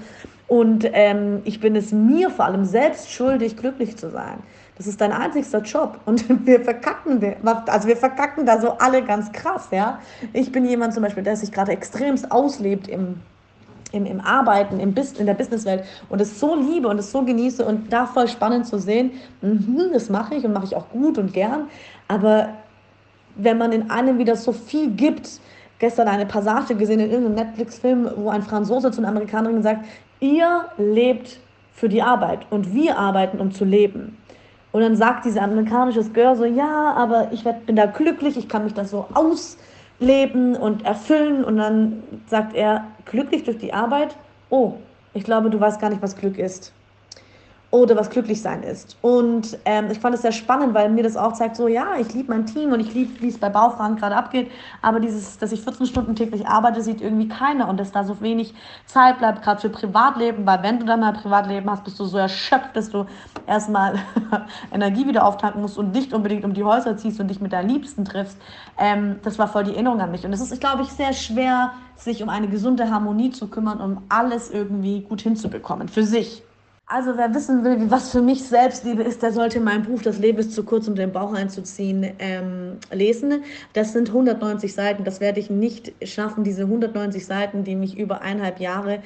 Und ähm, ich bin es mir vor allem selbst schuldig, glücklich zu sein. Das ist dein einzigster Job. Und <laughs> wir verkacken, also wir verkacken da so alle ganz krass, ja. Ich bin jemand zum Beispiel, der sich gerade extremst auslebt im, im, im Arbeiten, im Bis, in der Businesswelt und es so liebe und es so genieße und da voll spannend zu sehen, mh, das mache ich und mache ich auch gut und gern. Aber wenn man in einem wieder so viel gibt, gestern eine Passage gesehen in irgendeinem Netflix-Film, wo ein Franzose zu einer Amerikanerin sagt, ihr lebt für die Arbeit und wir arbeiten, um zu leben. Und dann sagt diese amerikanische Girl so, ja, aber ich werd, bin da glücklich, ich kann mich da so ausleben und erfüllen. Und dann sagt er, glücklich durch die Arbeit? Oh, ich glaube, du weißt gar nicht, was Glück ist oder was glücklich sein ist. Und ähm, ich fand es sehr spannend, weil mir das auch zeigt, so ja, ich liebe mein Team und ich liebe, wie es bei Baufragen gerade abgeht, aber dieses, dass ich 14 Stunden täglich arbeite, sieht irgendwie keiner und dass da so wenig Zeit bleibt, gerade für Privatleben, weil wenn du dann mal Privatleben hast, bist du so erschöpft, dass du erstmal <laughs> Energie wieder auftanken musst und nicht unbedingt um die Häuser ziehst und dich mit deinen Liebsten triffst. Ähm, das war voll die Erinnerung an mich und es ist, glaube ich, sehr schwer, sich um eine gesunde Harmonie zu kümmern, um alles irgendwie gut hinzubekommen, für sich. Also wer wissen will, was für mich Selbstliebe ist, der sollte mein Buch Das Leben ist zu kurz, um den Bauch einzuziehen, ähm, lesen. Das sind 190 Seiten. Das werde ich nicht schaffen, diese 190 Seiten, die mich über eineinhalb Jahre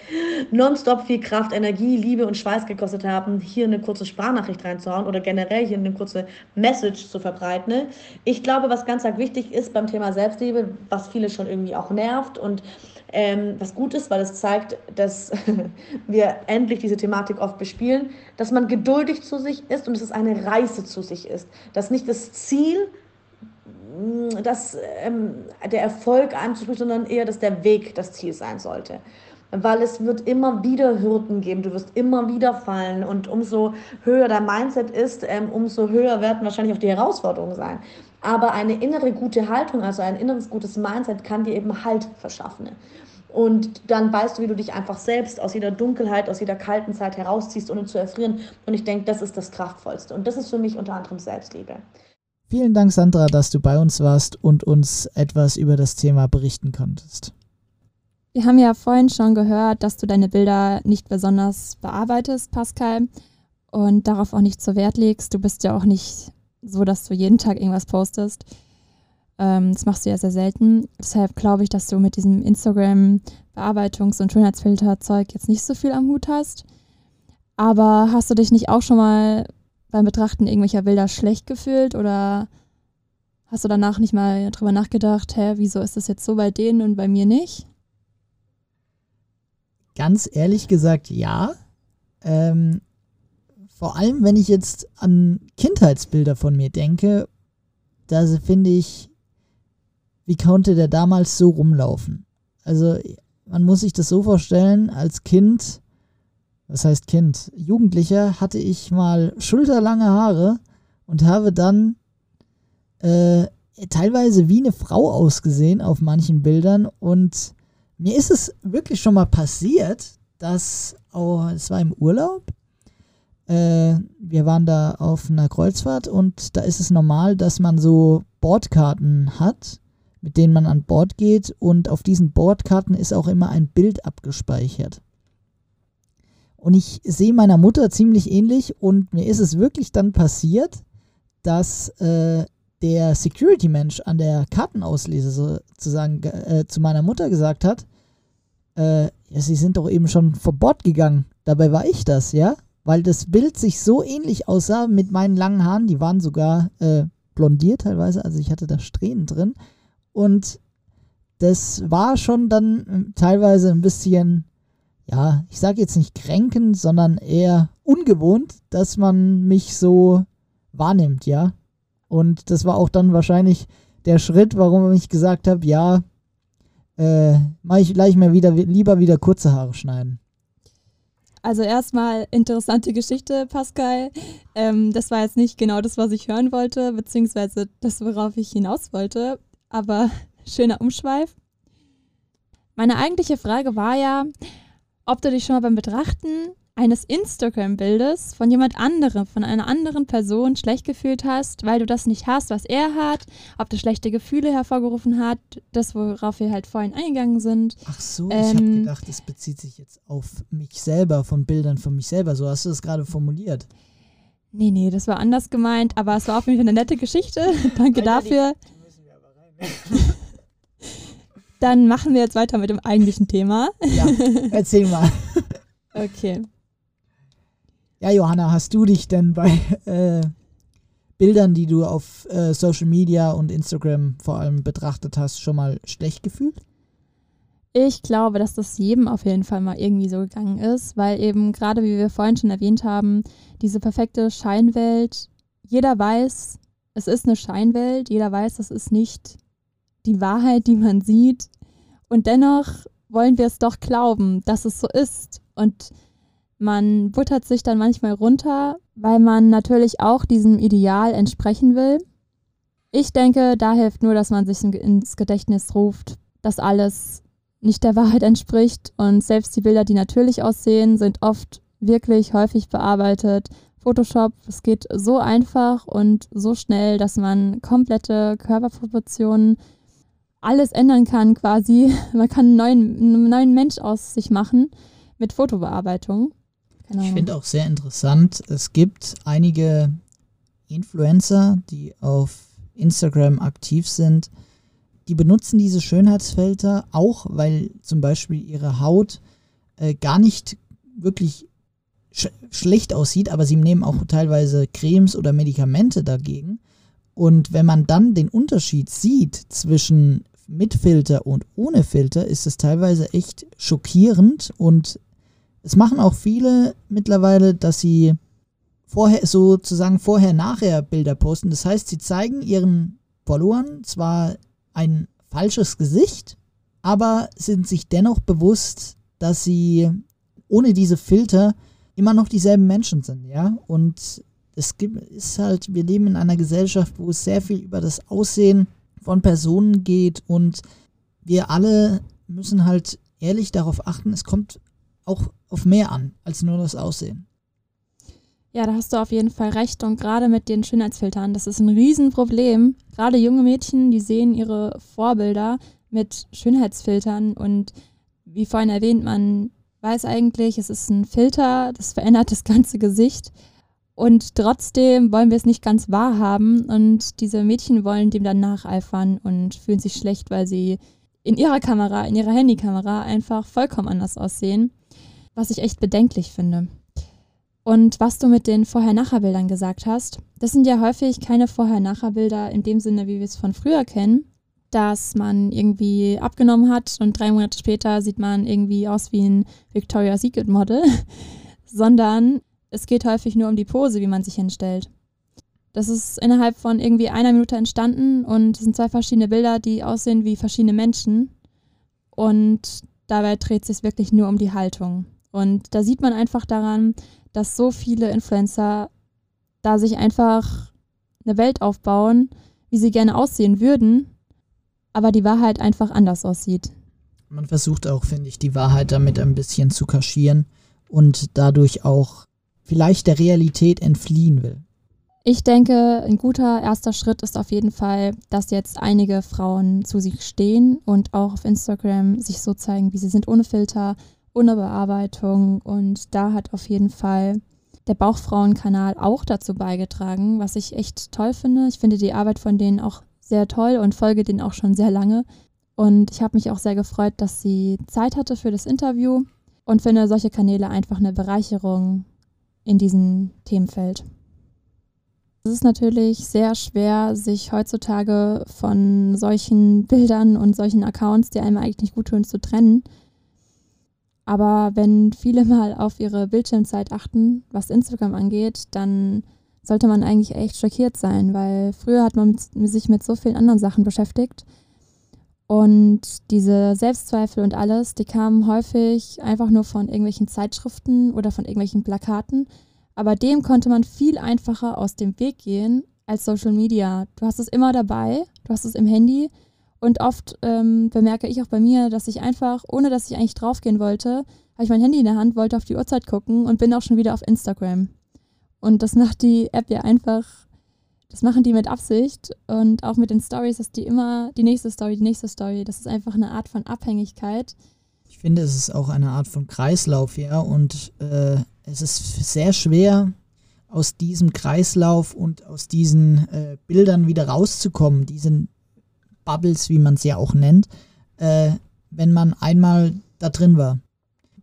nonstop viel Kraft, Energie, Liebe und Schweiß gekostet haben, hier eine kurze Sprachnachricht reinzuhauen oder generell hier eine kurze Message zu verbreiten. Ich glaube, was ganz wichtig ist beim Thema Selbstliebe, was viele schon irgendwie auch nervt und ähm, was gut ist, weil es zeigt, dass <laughs> wir endlich diese Thematik oft bespielen, dass man geduldig zu sich ist und dass es eine Reise zu sich ist. Dass nicht das Ziel, mm, dass ähm, der Erfolg anzuspricht, sondern eher, dass der Weg das Ziel sein sollte weil es wird immer wieder Hürden geben, du wirst immer wieder fallen und umso höher dein Mindset ist, ähm, umso höher werden wahrscheinlich auch die Herausforderungen sein. Aber eine innere gute Haltung, also ein inneres gutes Mindset kann dir eben Halt verschaffen. Und dann weißt du, wie du dich einfach selbst aus jeder Dunkelheit, aus jeder kalten Zeit herausziehst, ohne zu erfrieren. Und ich denke, das ist das Kraftvollste. Und das ist für mich unter anderem Selbstliebe. Vielen Dank, Sandra, dass du bei uns warst und uns etwas über das Thema berichten konntest. Wir haben ja vorhin schon gehört, dass du deine Bilder nicht besonders bearbeitest, Pascal, und darauf auch nicht so Wert legst. Du bist ja auch nicht so, dass du jeden Tag irgendwas postest. Ähm, das machst du ja sehr selten. Deshalb glaube ich, dass du mit diesem Instagram-Bearbeitungs- und Schönheitsfilter-Zeug jetzt nicht so viel am Hut hast. Aber hast du dich nicht auch schon mal beim Betrachten irgendwelcher Bilder schlecht gefühlt oder hast du danach nicht mal drüber nachgedacht, hä, wieso ist das jetzt so bei denen und bei mir nicht? Ganz ehrlich gesagt, ja. Ähm, vor allem, wenn ich jetzt an Kindheitsbilder von mir denke, da finde ich, wie konnte der damals so rumlaufen? Also man muss sich das so vorstellen, als Kind, was heißt Kind, Jugendlicher hatte ich mal schulterlange Haare und habe dann äh, teilweise wie eine Frau ausgesehen auf manchen Bildern und mir ist es wirklich schon mal passiert, dass, oh, es war im Urlaub, äh, wir waren da auf einer Kreuzfahrt und da ist es normal, dass man so Bordkarten hat mit denen man an Bord geht und auf diesen Bordkarten ist auch immer ein Bild abgespeichert. Und ich sehe meiner Mutter ziemlich ähnlich und mir ist es wirklich dann passiert, dass äh, der Security-Mensch an der Kartenauslese sozusagen äh, zu meiner Mutter gesagt hat, äh, ja, sie sind doch eben schon vor Bord gegangen. Dabei war ich das, ja? Weil das Bild sich so ähnlich aussah mit meinen langen Haaren, die waren sogar äh, blondiert teilweise, also ich hatte da Strähnen drin. Und das war schon dann ähm, teilweise ein bisschen, ja, ich sage jetzt nicht kränkend, sondern eher ungewohnt, dass man mich so wahrnimmt, ja. Und das war auch dann wahrscheinlich der Schritt, warum ich gesagt habe, ja, äh, mach ich gleich mal wieder lieber wieder kurze Haare schneiden. Also erstmal interessante Geschichte, Pascal. Ähm, das war jetzt nicht genau das, was ich hören wollte, beziehungsweise das, worauf ich hinaus wollte aber <laughs> schöner Umschweif. Meine eigentliche Frage war ja, ob du dich schon mal beim Betrachten eines Instagram-Bildes von jemand anderem, von einer anderen Person schlecht gefühlt hast, weil du das nicht hast, was er hat, ob das schlechte Gefühle hervorgerufen hat, das, worauf wir halt vorhin eingegangen sind. Ach so, ähm, ich habe gedacht, es bezieht sich jetzt auf mich selber, von Bildern von mich selber. So hast du das gerade formuliert. Nee, nee, das war anders gemeint, aber es war auf jeden Fall eine nette Geschichte. <laughs> Danke dafür. Dann machen wir jetzt weiter mit dem eigentlichen Thema. Ja, erzähl mal. <laughs> Okay. Ja, Johanna, hast du dich denn bei <laughs> äh, Bildern, die du auf äh, Social Media und Instagram vor allem betrachtet hast, schon mal schlecht gefühlt? Ich glaube, dass das jedem auf jeden Fall mal irgendwie so gegangen ist, weil eben gerade, wie wir vorhin schon erwähnt haben, diese perfekte Scheinwelt jeder weiß, es ist eine Scheinwelt, jeder weiß, das ist nicht die Wahrheit, die man sieht. Und dennoch wollen wir es doch glauben, dass es so ist. Und man buttert sich dann manchmal runter, weil man natürlich auch diesem Ideal entsprechen will. Ich denke, da hilft nur, dass man sich ins Gedächtnis ruft, dass alles nicht der <laughs> Wahrheit entspricht und selbst die Bilder, die natürlich aussehen, sind oft wirklich häufig bearbeitet. Photoshop, es geht so einfach und so schnell, dass man komplette Körperproportionen alles ändern kann quasi. <laughs> Man kann einen neuen, einen neuen Mensch aus sich machen mit Fotobearbeitung. Genau. Ich finde auch sehr interessant, es gibt einige Influencer, die auf Instagram aktiv sind, die benutzen diese Schönheitsfilter auch, weil zum Beispiel ihre Haut äh, gar nicht wirklich sch schlecht aussieht, aber sie nehmen auch teilweise Cremes oder Medikamente dagegen. Und wenn man dann den Unterschied sieht zwischen mit Filter und ohne Filter, ist es teilweise echt schockierend und es machen auch viele mittlerweile, dass sie vorher sozusagen vorher-nachher Bilder posten. Das heißt, sie zeigen ihren Followern zwar ein falsches Gesicht, aber sind sich dennoch bewusst, dass sie ohne diese Filter immer noch dieselben Menschen sind, ja? Und es gibt, ist halt, wir leben in einer Gesellschaft, wo es sehr viel über das Aussehen von Personen geht und wir alle müssen halt ehrlich darauf achten, es kommt auch auf mehr an als nur das Aussehen. Ja, da hast du auf jeden Fall recht. Und gerade mit den Schönheitsfiltern, das ist ein Riesenproblem. Gerade junge Mädchen, die sehen ihre Vorbilder mit Schönheitsfiltern. Und wie vorhin erwähnt, man weiß eigentlich, es ist ein Filter, das verändert das ganze Gesicht. Und trotzdem wollen wir es nicht ganz wahrhaben. Und diese Mädchen wollen dem dann nacheifern und fühlen sich schlecht, weil sie in ihrer Kamera, in ihrer Handykamera einfach vollkommen anders aussehen was ich echt bedenklich finde. Und was du mit den Vorher-Nachher-Bildern gesagt hast, das sind ja häufig keine Vorher-Nachher-Bilder in dem Sinne, wie wir es von früher kennen, dass man irgendwie abgenommen hat und drei Monate später sieht man irgendwie aus wie ein Victoria's Secret Model, <laughs> sondern es geht häufig nur um die Pose, wie man sich hinstellt. Das ist innerhalb von irgendwie einer Minute entstanden und es sind zwei verschiedene Bilder, die aussehen wie verschiedene Menschen. Und dabei dreht es sich wirklich nur um die Haltung. Und da sieht man einfach daran, dass so viele Influencer da sich einfach eine Welt aufbauen, wie sie gerne aussehen würden, aber die Wahrheit einfach anders aussieht. Man versucht auch, finde ich, die Wahrheit damit ein bisschen zu kaschieren und dadurch auch vielleicht der Realität entfliehen will. Ich denke, ein guter erster Schritt ist auf jeden Fall, dass jetzt einige Frauen zu sich stehen und auch auf Instagram sich so zeigen, wie sie sind, ohne Filter, ohne Bearbeitung. Und da hat auf jeden Fall der Bauchfrauenkanal auch dazu beigetragen, was ich echt toll finde. Ich finde die Arbeit von denen auch sehr toll und folge denen auch schon sehr lange. Und ich habe mich auch sehr gefreut, dass sie Zeit hatte für das Interview und finde solche Kanäle einfach eine Bereicherung in diesem Themenfeld. Es ist natürlich sehr schwer, sich heutzutage von solchen Bildern und solchen Accounts, die einem eigentlich nicht gut tun, zu trennen. Aber wenn viele <laughs> mal auf ihre Bildschirmzeit achten, was Instagram angeht, dann sollte man eigentlich echt schockiert sein, weil früher hat man sich mit so vielen anderen Sachen beschäftigt. Und diese Selbstzweifel und alles, die kamen häufig einfach nur von irgendwelchen Zeitschriften oder von irgendwelchen Plakaten. Aber dem konnte man viel einfacher aus dem Weg gehen als Social Media. Du hast es immer dabei, du hast es im Handy und oft ähm, bemerke ich auch bei mir, dass ich einfach, ohne dass ich eigentlich draufgehen wollte, habe ich mein Handy in der Hand, wollte auf die Uhrzeit gucken und bin auch schon wieder auf Instagram. Und das macht die App ja einfach, das machen die mit Absicht und auch mit den Stories, dass die immer die nächste Story, die nächste Story. Das ist einfach eine Art von Abhängigkeit. Ich finde, es ist auch eine Art von Kreislauf, ja. Und äh, es ist sehr schwer, aus diesem Kreislauf und aus diesen äh, Bildern wieder rauszukommen. Die sind Bubbles, wie man es ja auch nennt, äh, wenn man einmal da drin war.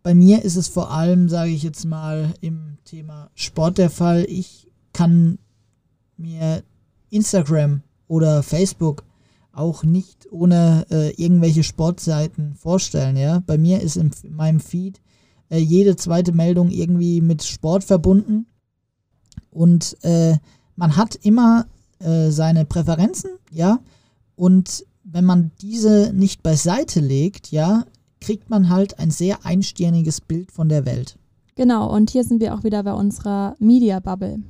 Bei mir ist es vor allem, sage ich jetzt mal, im Thema Sport der Fall. Ich kann mir Instagram oder Facebook auch nicht ohne äh, irgendwelche Sportseiten vorstellen. Ja, bei mir ist in meinem Feed äh, jede zweite Meldung irgendwie mit Sport verbunden und äh, Man hat immer äh, seine Präferenzen, ja, und wenn man diese nicht beiseite legt, ja, kriegt man halt ein sehr einstirniges Bild von der Welt. Genau, und hier sind wir auch wieder bei unserer Media Bubble.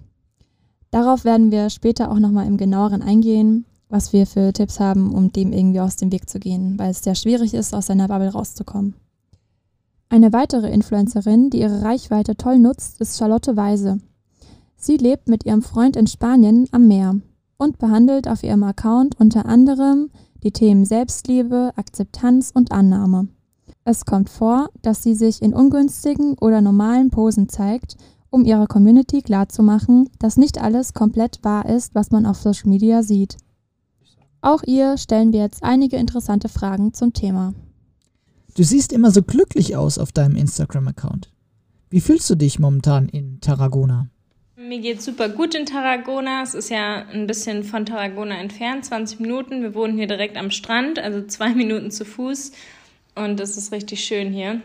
Darauf werden wir später auch nochmal im genaueren eingehen, was wir für Tipps haben, um dem irgendwie aus dem Weg zu gehen, weil es sehr schwierig ist, aus seiner Bubble rauszukommen. Eine weitere Influencerin, die ihre Reichweite toll nutzt, ist Charlotte Weise. Sie lebt mit ihrem Freund in Spanien am Meer und behandelt auf ihrem Account unter anderem die Themen Selbstliebe, Akzeptanz und Annahme. Es kommt vor, dass sie sich in ungünstigen oder normalen Posen zeigt, um ihrer Community klarzumachen, dass nicht alles komplett wahr ist, was man auf Social Media sieht. Auch ihr stellen wir jetzt einige interessante Fragen zum Thema. Du siehst immer so glücklich aus auf deinem Instagram-Account. Wie fühlst du dich momentan in Tarragona? Mir geht super gut in Tarragona. Es ist ja ein bisschen von Tarragona entfernt, 20 Minuten. Wir wohnen hier direkt am Strand, also zwei <laughs> Minuten zu Fuß und es ist richtig schön hier.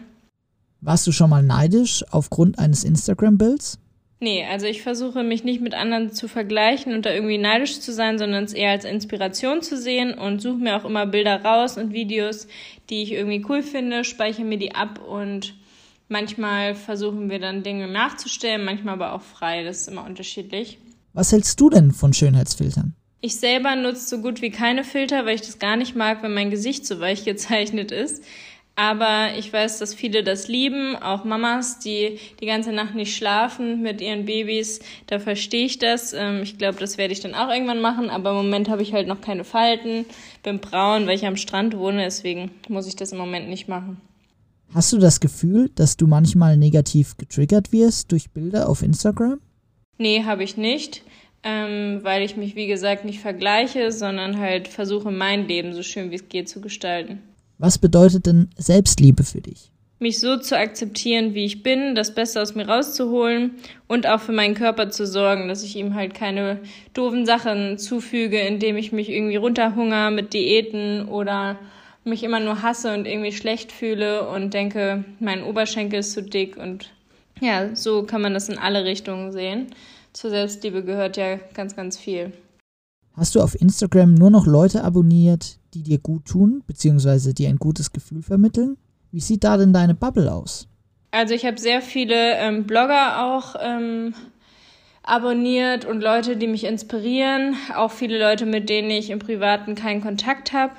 Warst du schon mal neidisch aufgrund eines Instagram-Bilds? Nee, also ich versuche mich nicht mit anderen zu vergleichen und da irgendwie neidisch zu sein, sondern es eher als Inspiration zu sehen und suche mir auch immer Bilder raus und Videos, die ich irgendwie cool finde, speichere mir die ab und manchmal versuchen wir dann Dinge nachzustellen, manchmal aber auch frei, das ist immer unterschiedlich. Was hältst du denn von Schönheitsfiltern? Ich selber nutze so gut wie keine Filter, weil ich das gar nicht mag, wenn mein Gesicht so weich gezeichnet ist. Aber ich weiß, dass viele das lieben, auch Mamas, die die ganze Nacht nicht schlafen mit ihren Babys. Da verstehe ich das. Ähm, ich glaube, das werde ich dann auch irgendwann machen. Aber im Moment habe ich halt noch keine Falten. Bin braun, weil ich am Strand wohne. Deswegen muss ich das im Moment nicht machen. Hast du das Gefühl, dass du manchmal negativ getriggert wirst durch Bilder auf Instagram? Nee, habe ich nicht ähm, weil ich mich, wie gesagt, nicht vergleiche, sondern halt versuche, mein Leben so schön wie es geht zu gestalten. Was bedeutet denn Selbstliebe für dich? Mich so zu akzeptieren, wie ich bin, das Beste aus mir rauszuholen und auch für meinen Körper zu sorgen, dass ich ihm halt keine doofen Sachen zufüge, indem ich mich irgendwie runterhunger mit Diäten oder mich immer nur hasse und irgendwie schlecht fühle und denke, mein Oberschenkel ist zu dick und ja, so kann man das in alle Richtungen sehen zur Selbstliebe gehört ja ganz, ganz viel. Hast du auf Instagram nur noch Leute abonniert, die dir gut tun, beziehungsweise dir ein gutes Gefühl vermitteln? Wie sieht da denn deine Bubble aus? Also ich habe sehr viele ähm, Blogger auch ähm, abonniert und Leute, die mich inspirieren. Auch viele Leute, mit denen ich im Privaten keinen Kontakt habe.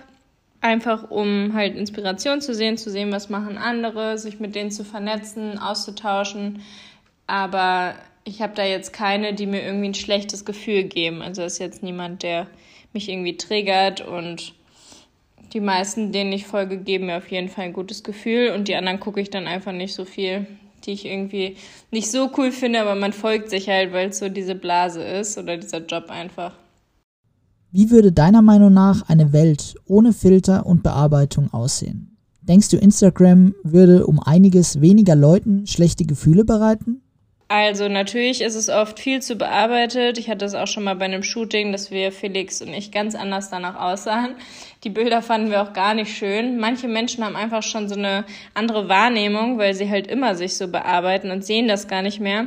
Einfach um halt Inspiration zu sehen, zu sehen, was machen andere, sich mit denen zu vernetzen, auszutauschen. Aber ich habe da jetzt keine, die mir irgendwie ein schlechtes Gefühl geben. Also ist jetzt niemand, der mich irgendwie triggert und die meisten, denen ich folge, geben mir auf jeden Fall ein gutes Gefühl und die anderen gucke ich dann einfach nicht so viel, die ich irgendwie nicht so cool finde, aber man folgt sich halt, weil es so diese Blase ist oder dieser Job einfach. Wie würde deiner Meinung nach eine Welt ohne Filter und Bearbeitung aussehen? Denkst du, Instagram würde um einiges weniger Leuten schlechte Gefühle bereiten? Also natürlich ist es oft viel zu bearbeitet. Ich hatte das auch schon mal bei einem Shooting, dass wir Felix und ich ganz anders danach aussahen. Die Bilder fanden wir auch gar nicht schön. Manche Menschen haben einfach schon so eine andere Wahrnehmung, weil sie halt immer sich so bearbeiten und sehen das gar nicht mehr.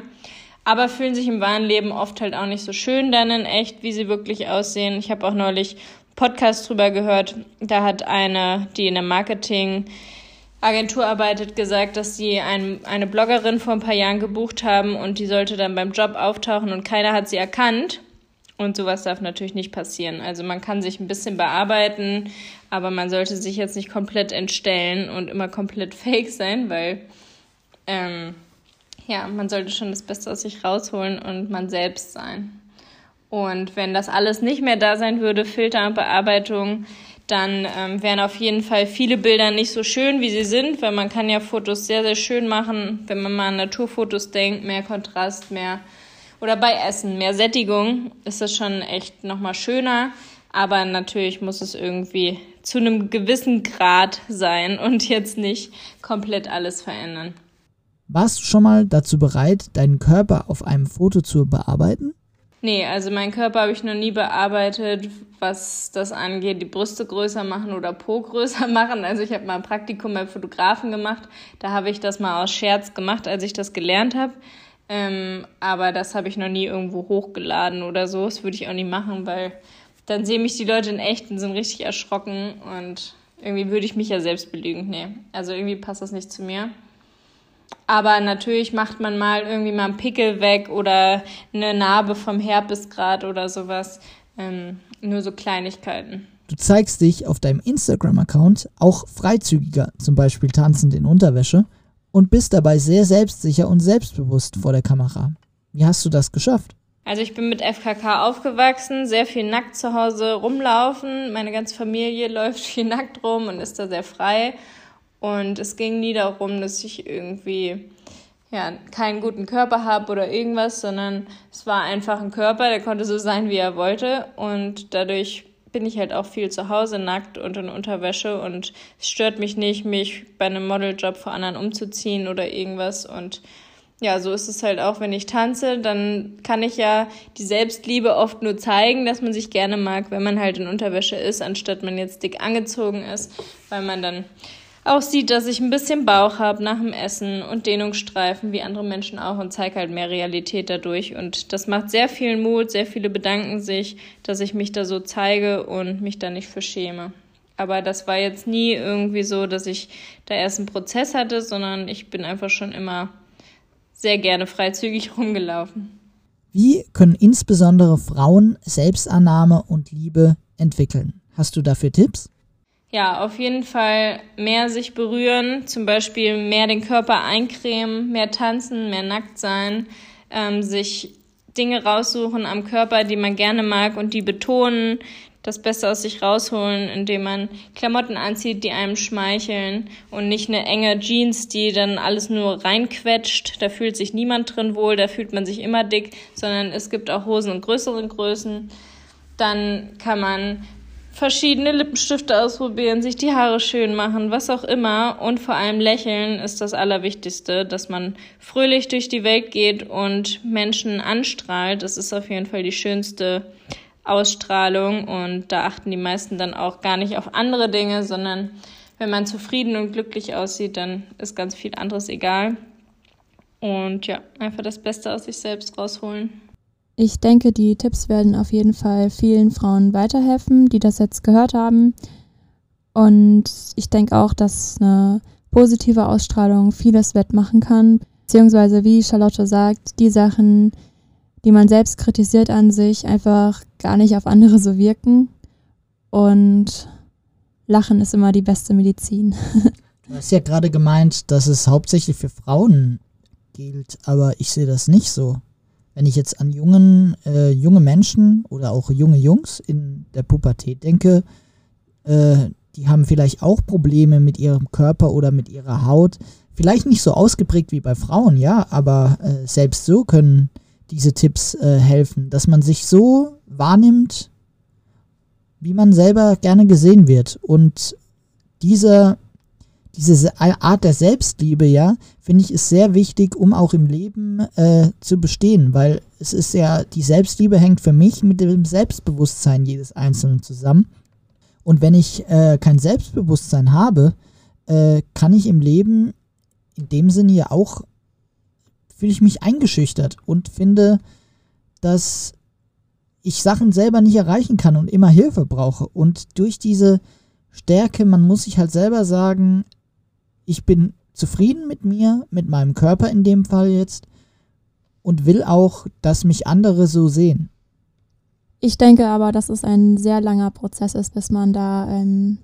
Aber fühlen sich im wahren Leben oft halt auch nicht so schön dann in echt, wie sie wirklich aussehen. Ich habe auch neulich Podcast drüber gehört. Da hat eine, die in der Marketing Agentur arbeitet, gesagt, dass sie ein, eine Bloggerin vor ein paar Jahren gebucht haben und die sollte dann beim Job auftauchen und keiner hat sie erkannt. Und sowas darf natürlich nicht passieren. Also man kann sich ein bisschen bearbeiten, aber man sollte sich jetzt nicht komplett entstellen und immer komplett <laughs> fake sein, weil ähm, ja, man sollte schon das Beste aus sich rausholen und man selbst sein. Und wenn das alles nicht mehr da sein würde, Filter und Bearbeitung, dann ähm, wären auf jeden Fall viele Bilder nicht so schön, wie sie sind, weil man kann ja Fotos sehr, sehr schön machen, wenn man mal an Naturfotos denkt, mehr Kontrast, mehr oder bei Essen, mehr Sättigung, ist das schon echt nochmal schöner. Aber natürlich muss es irgendwie zu einem gewissen Grad sein und jetzt nicht komplett alles verändern. Warst du schon mal dazu bereit, deinen Körper auf einem Foto zu bearbeiten? Nee, also meinen Körper habe ich noch nie bearbeitet, was das angeht, die Brüste größer machen oder Po größer <laughs> machen. Also ich habe mal ein Praktikum bei Fotografen gemacht. Da habe ich das mal aus Scherz gemacht, als ich das gelernt habe. Ähm, aber das habe ich noch nie irgendwo hochgeladen oder so. Das würde ich auch nie machen, weil dann sehen mich die Leute in echt und sind richtig erschrocken und irgendwie würde ich mich ja selbst belügen. Nee, also irgendwie passt das nicht zu mir. Aber natürlich macht man mal irgendwie mal einen Pickel weg oder eine Narbe vom Herpesgrad oder sowas. Ähm, nur so Kleinigkeiten. Du zeigst dich auf deinem Instagram-Account auch freizügiger, zum Beispiel tanzend in Unterwäsche, und bist dabei sehr selbstsicher und selbstbewusst vor der Kamera. Wie hast du das geschafft? Also ich bin mit FKK aufgewachsen, sehr viel nackt zu Hause rumlaufen. Meine ganze Familie <laughs> läuft viel nackt rum und ist da sehr frei. Und es ging nie darum, dass ich irgendwie ja, keinen guten Körper habe oder irgendwas, sondern es war einfach ein Körper, der konnte so sein, wie er wollte. Und dadurch bin ich halt auch viel zu Hause nackt und in Unterwäsche und es stört mich nicht, mich bei einem Modeljob vor anderen umzuziehen oder irgendwas. Und ja, so ist es halt auch, wenn ich tanze, dann kann ich ja die Selbstliebe oft nur zeigen, dass man sich gerne mag, wenn man halt in Unterwäsche ist, anstatt man jetzt dick angezogen ist, weil man dann auch sieht, dass ich ein bisschen Bauch habe nach dem Essen und Dehnungsstreifen, wie andere Menschen auch, und zeige halt mehr Realität dadurch. Und das macht sehr viel Mut, sehr viele bedanken sich, dass ich mich da so zeige und mich da nicht für schäme. Aber das war jetzt nie irgendwie so, dass ich da erst einen Prozess hatte, sondern ich bin einfach schon immer sehr gerne freizügig <laughs> rumgelaufen. Wie können insbesondere Frauen Selbstannahme und Liebe entwickeln? Hast du dafür Tipps? Ja, auf jeden Fall mehr sich berühren, zum Beispiel mehr den Körper eincremen, mehr tanzen, mehr nackt sein, ähm, sich Dinge raussuchen am Körper, die man gerne mag und die betonen, das Beste aus sich rausholen, indem man Klamotten anzieht, die einem schmeicheln und nicht eine enge Jeans, die dann alles nur reinquetscht. Da fühlt sich niemand drin wohl, da fühlt man sich immer dick, sondern es gibt auch Hosen in größeren Größen. Dann kann man verschiedene Lippenstifte ausprobieren, sich die Haare schön machen, was auch immer. Und vor allem lächeln ist das Allerwichtigste, dass man fröhlich durch die Welt geht und Menschen anstrahlt. Das ist auf jeden Fall die schönste Ausstrahlung. Und da achten die meisten dann auch gar nicht auf andere Dinge, sondern wenn man zufrieden und glücklich aussieht, dann ist ganz viel anderes egal. Und ja, einfach das Beste aus sich selbst rausholen. Ich denke, die Tipps werden auf jeden Fall vielen Frauen weiterhelfen, die das jetzt gehört haben. Und ich denke auch, dass eine positive Ausstrahlung vieles wettmachen kann. Beziehungsweise, wie Charlotte sagt, die Sachen, die man selbst kritisiert an sich, einfach gar nicht auf andere so wirken. Und Lachen ist immer die beste Medizin. <laughs> Du hast ja gerade gemeint, dass es hauptsächlich für Frauen gilt, aber ich sehe das nicht so wenn ich jetzt an jungen, äh, junge Menschen oder auch junge Jungs in der Pubertät denke, äh, die haben vielleicht auch Probleme mit ihrem Körper oder mit ihrer Haut. Vielleicht nicht so ausgeprägt wie bei Frauen, ja, aber äh, selbst so können diese Tipps äh, helfen, dass man sich so wahrnimmt, wie man selber gerne gesehen wird. Und dieser diese Art der Selbstliebe, ja, finde ich, ist sehr wichtig, um auch im Leben äh, zu bestehen, weil es ist ja, die Selbstliebe hängt für mich mit dem Selbstbewusstsein jedes Einzelnen zusammen. Und wenn ich äh, kein Selbstbewusstsein habe, äh, kann ich im Leben in dem Sinne ja auch, fühle ich mich eingeschüchtert und finde, dass ich Sachen selber nicht erreichen kann und immer Hilfe brauche. Und durch diese Stärke, man muss sich halt selber sagen, ich bin zufrieden mit mir, mit meinem Körper in dem Fall jetzt und will auch, dass mich andere so sehen. Ich denke aber, dass es ein sehr langer Prozess ist, bis man da ähm,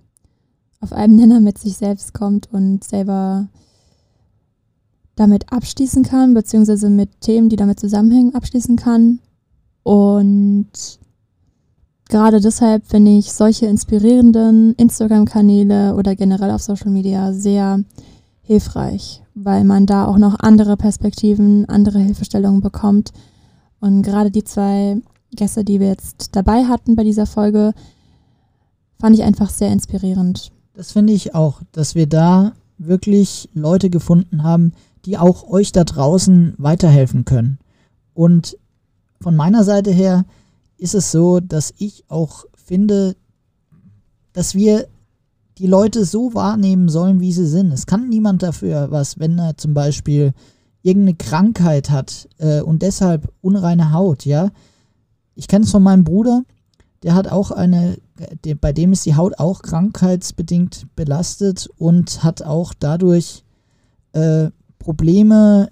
auf einem <laughs> Nenner mit sich selbst kommt und selber damit abschließen kann, beziehungsweise mit Themen, die damit zusammenhängen, abschließen kann. Und gerade deshalb finde ich solche inspirierenden Instagram-Kanäle oder generell auf Social Media sehr hilfreich, weil man da auch noch andere Perspektiven, andere Hilfestellungen bekommt. Und gerade die zwei Gäste, die wir jetzt dabei hatten bei dieser Folge, fand ich einfach sehr inspirierend. Das finde ich auch, dass wir da wirklich Leute gefunden haben, die auch euch da draußen weiterhelfen können. Und von meiner Seite her ist es so, dass ich auch finde, dass wir die Leute so wahrnehmen sollen, wie sie sind. Es kann niemand dafür was, wenn er zum Beispiel irgendeine Krankheit hat äh, und deshalb unreine Haut, ja. Ich kenne es von meinem Bruder, der hat auch eine, der, bei dem ist die Haut auch krankheitsbedingt belastet und hat auch dadurch äh, Probleme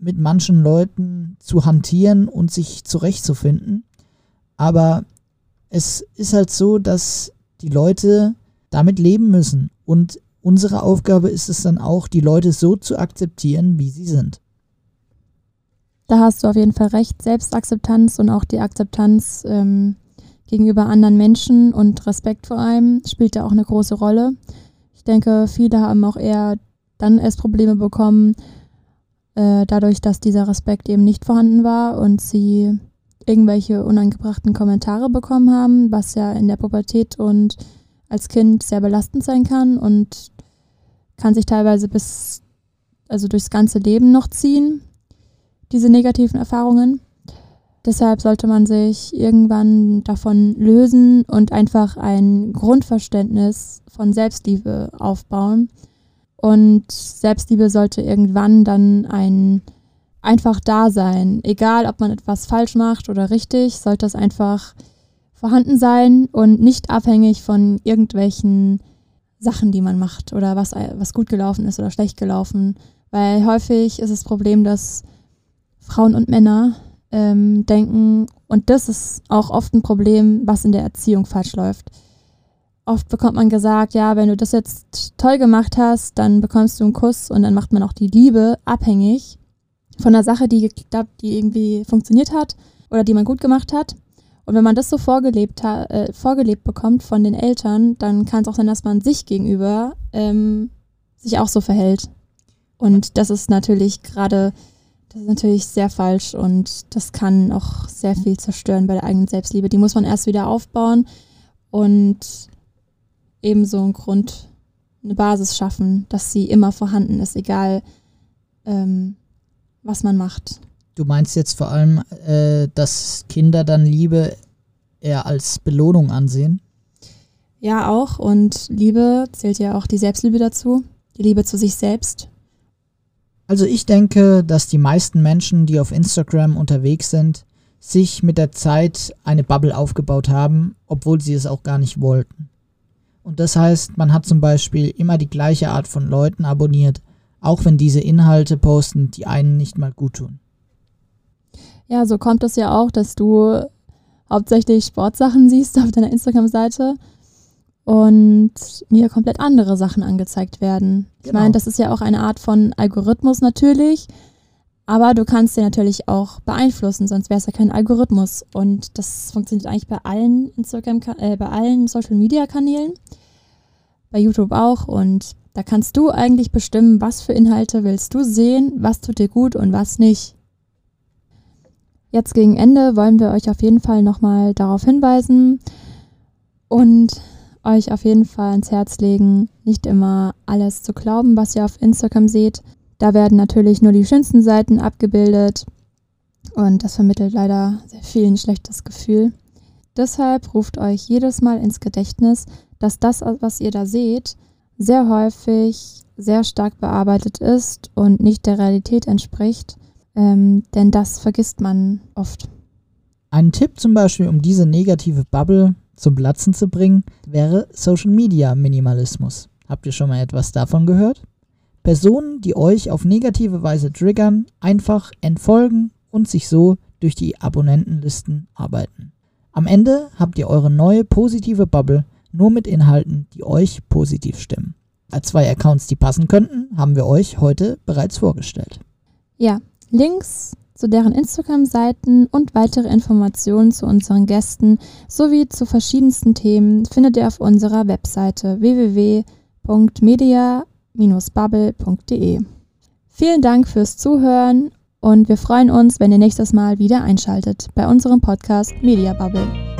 mit manchen Leuten zu hantieren und sich zurechtzufinden. Aber es ist halt so, dass die Leute damit leben müssen. Und unsere Aufgabe ist es dann auch, die Leute so zu akzeptieren, wie sie sind. Da hast du auf jeden Fall recht. Selbstakzeptanz und auch die Akzeptanz ähm, gegenüber anderen Menschen und Respekt vor allem spielt da auch eine große Rolle. Ich denke, viele haben auch eher dann erst Probleme bekommen, äh, dadurch, dass dieser Respekt eben nicht vorhanden war und sie irgendwelche unangebrachten Kommentare bekommen haben, was ja in der Pubertät und als Kind sehr belastend sein kann und kann sich teilweise bis, also durchs ganze Leben noch ziehen, diese negativen Erfahrungen. Deshalb sollte man sich irgendwann davon lösen und einfach ein Grundverständnis von Selbstliebe aufbauen. Und Selbstliebe sollte irgendwann dann ein einfach da sein. Egal, ob man etwas falsch macht oder richtig, sollte es einfach vorhanden sein und nicht abhängig von irgendwelchen Sachen, die man macht oder was, was gut gelaufen ist oder schlecht gelaufen. Weil häufig ist das Problem, dass Frauen und Männer ähm, denken, und das ist auch oft ein Problem, was in der Erziehung falsch läuft. Oft bekommt man gesagt, ja, wenn du das jetzt toll gemacht hast, dann bekommst du einen Kuss und dann macht man auch die Liebe abhängig von einer Sache, die, die irgendwie funktioniert hat oder die man gut gemacht hat. Und wenn man das so vorgelebt, äh, vorgelebt bekommt von den Eltern, dann kann es auch sein, dass man sich gegenüber ähm, sich auch so verhält. Und das ist natürlich gerade, das ist natürlich sehr falsch und das kann auch sehr viel zerstören bei der eigenen Selbstliebe. Die muss man erst wieder aufbauen und ebenso ein Grund, eine Basis schaffen, dass sie immer vorhanden ist, egal ähm, was man macht. Du meinst jetzt vor allem, äh, dass Kinder dann Liebe eher als Belohnung ansehen? Ja, auch. Und Liebe zählt ja auch die Selbstliebe dazu, die Liebe zu sich selbst. Also ich denke, dass die meisten Menschen, die auf Instagram unterwegs sind, sich mit der Zeit eine Bubble aufgebaut haben, obwohl sie es auch gar nicht wollten. Und das heißt, man hat zum Beispiel immer die gleiche Art von Leuten abonniert, auch wenn diese Inhalte posten, die einen nicht mal gut tun. Ja, so kommt es ja auch, dass du hauptsächlich Sportsachen <laughs> siehst auf deiner Instagram-Seite und mir komplett andere Sachen angezeigt werden. Ich genau. meine, das ist ja auch eine Art von Algorithmus natürlich, aber du kannst den natürlich auch beeinflussen, sonst wäre es ja kein Algorithmus. Und das funktioniert eigentlich bei allen Instagram, äh, bei allen Social Media Kanälen, bei YouTube auch und da kannst du eigentlich bestimmen, was für Inhalte willst du sehen, was tut dir gut und was nicht. Jetzt gegen Ende wollen wir euch auf jeden Fall nochmal darauf hinweisen und euch auf jeden Fall ans Herz legen, nicht immer alles zu glauben, was ihr auf Instagram seht. Da werden natürlich nur die schönsten Seiten abgebildet und das vermittelt leider sehr viel ein schlechtes Gefühl. Deshalb ruft euch jedes Mal ins Gedächtnis, dass das, was ihr da seht, sehr häufig sehr stark bearbeitet ist und nicht der Realität entspricht, ähm, denn das vergisst man oft. Ein Tipp zum Beispiel, um diese negative Bubble zum Platzen zu bringen, wäre Social Media Minimalismus. Habt ihr schon mal etwas davon gehört? Personen, die euch auf negative Weise triggern, einfach entfolgen und sich so durch die Abonnentenlisten arbeiten. Am Ende habt ihr eure neue positive Bubble nur mit Inhalten, die euch positiv stimmen. Zwei Accounts, die passen könnten, haben wir euch heute bereits vorgestellt. Ja, Links zu deren Instagram-Seiten und weitere Informationen zu unseren Gästen sowie zu verschiedensten Themen findet ihr auf unserer Webseite www.media-bubble.de. Vielen Dank fürs Zuhören und wir freuen uns, wenn ihr nächstes Mal wieder einschaltet bei unserem Podcast Media Bubble.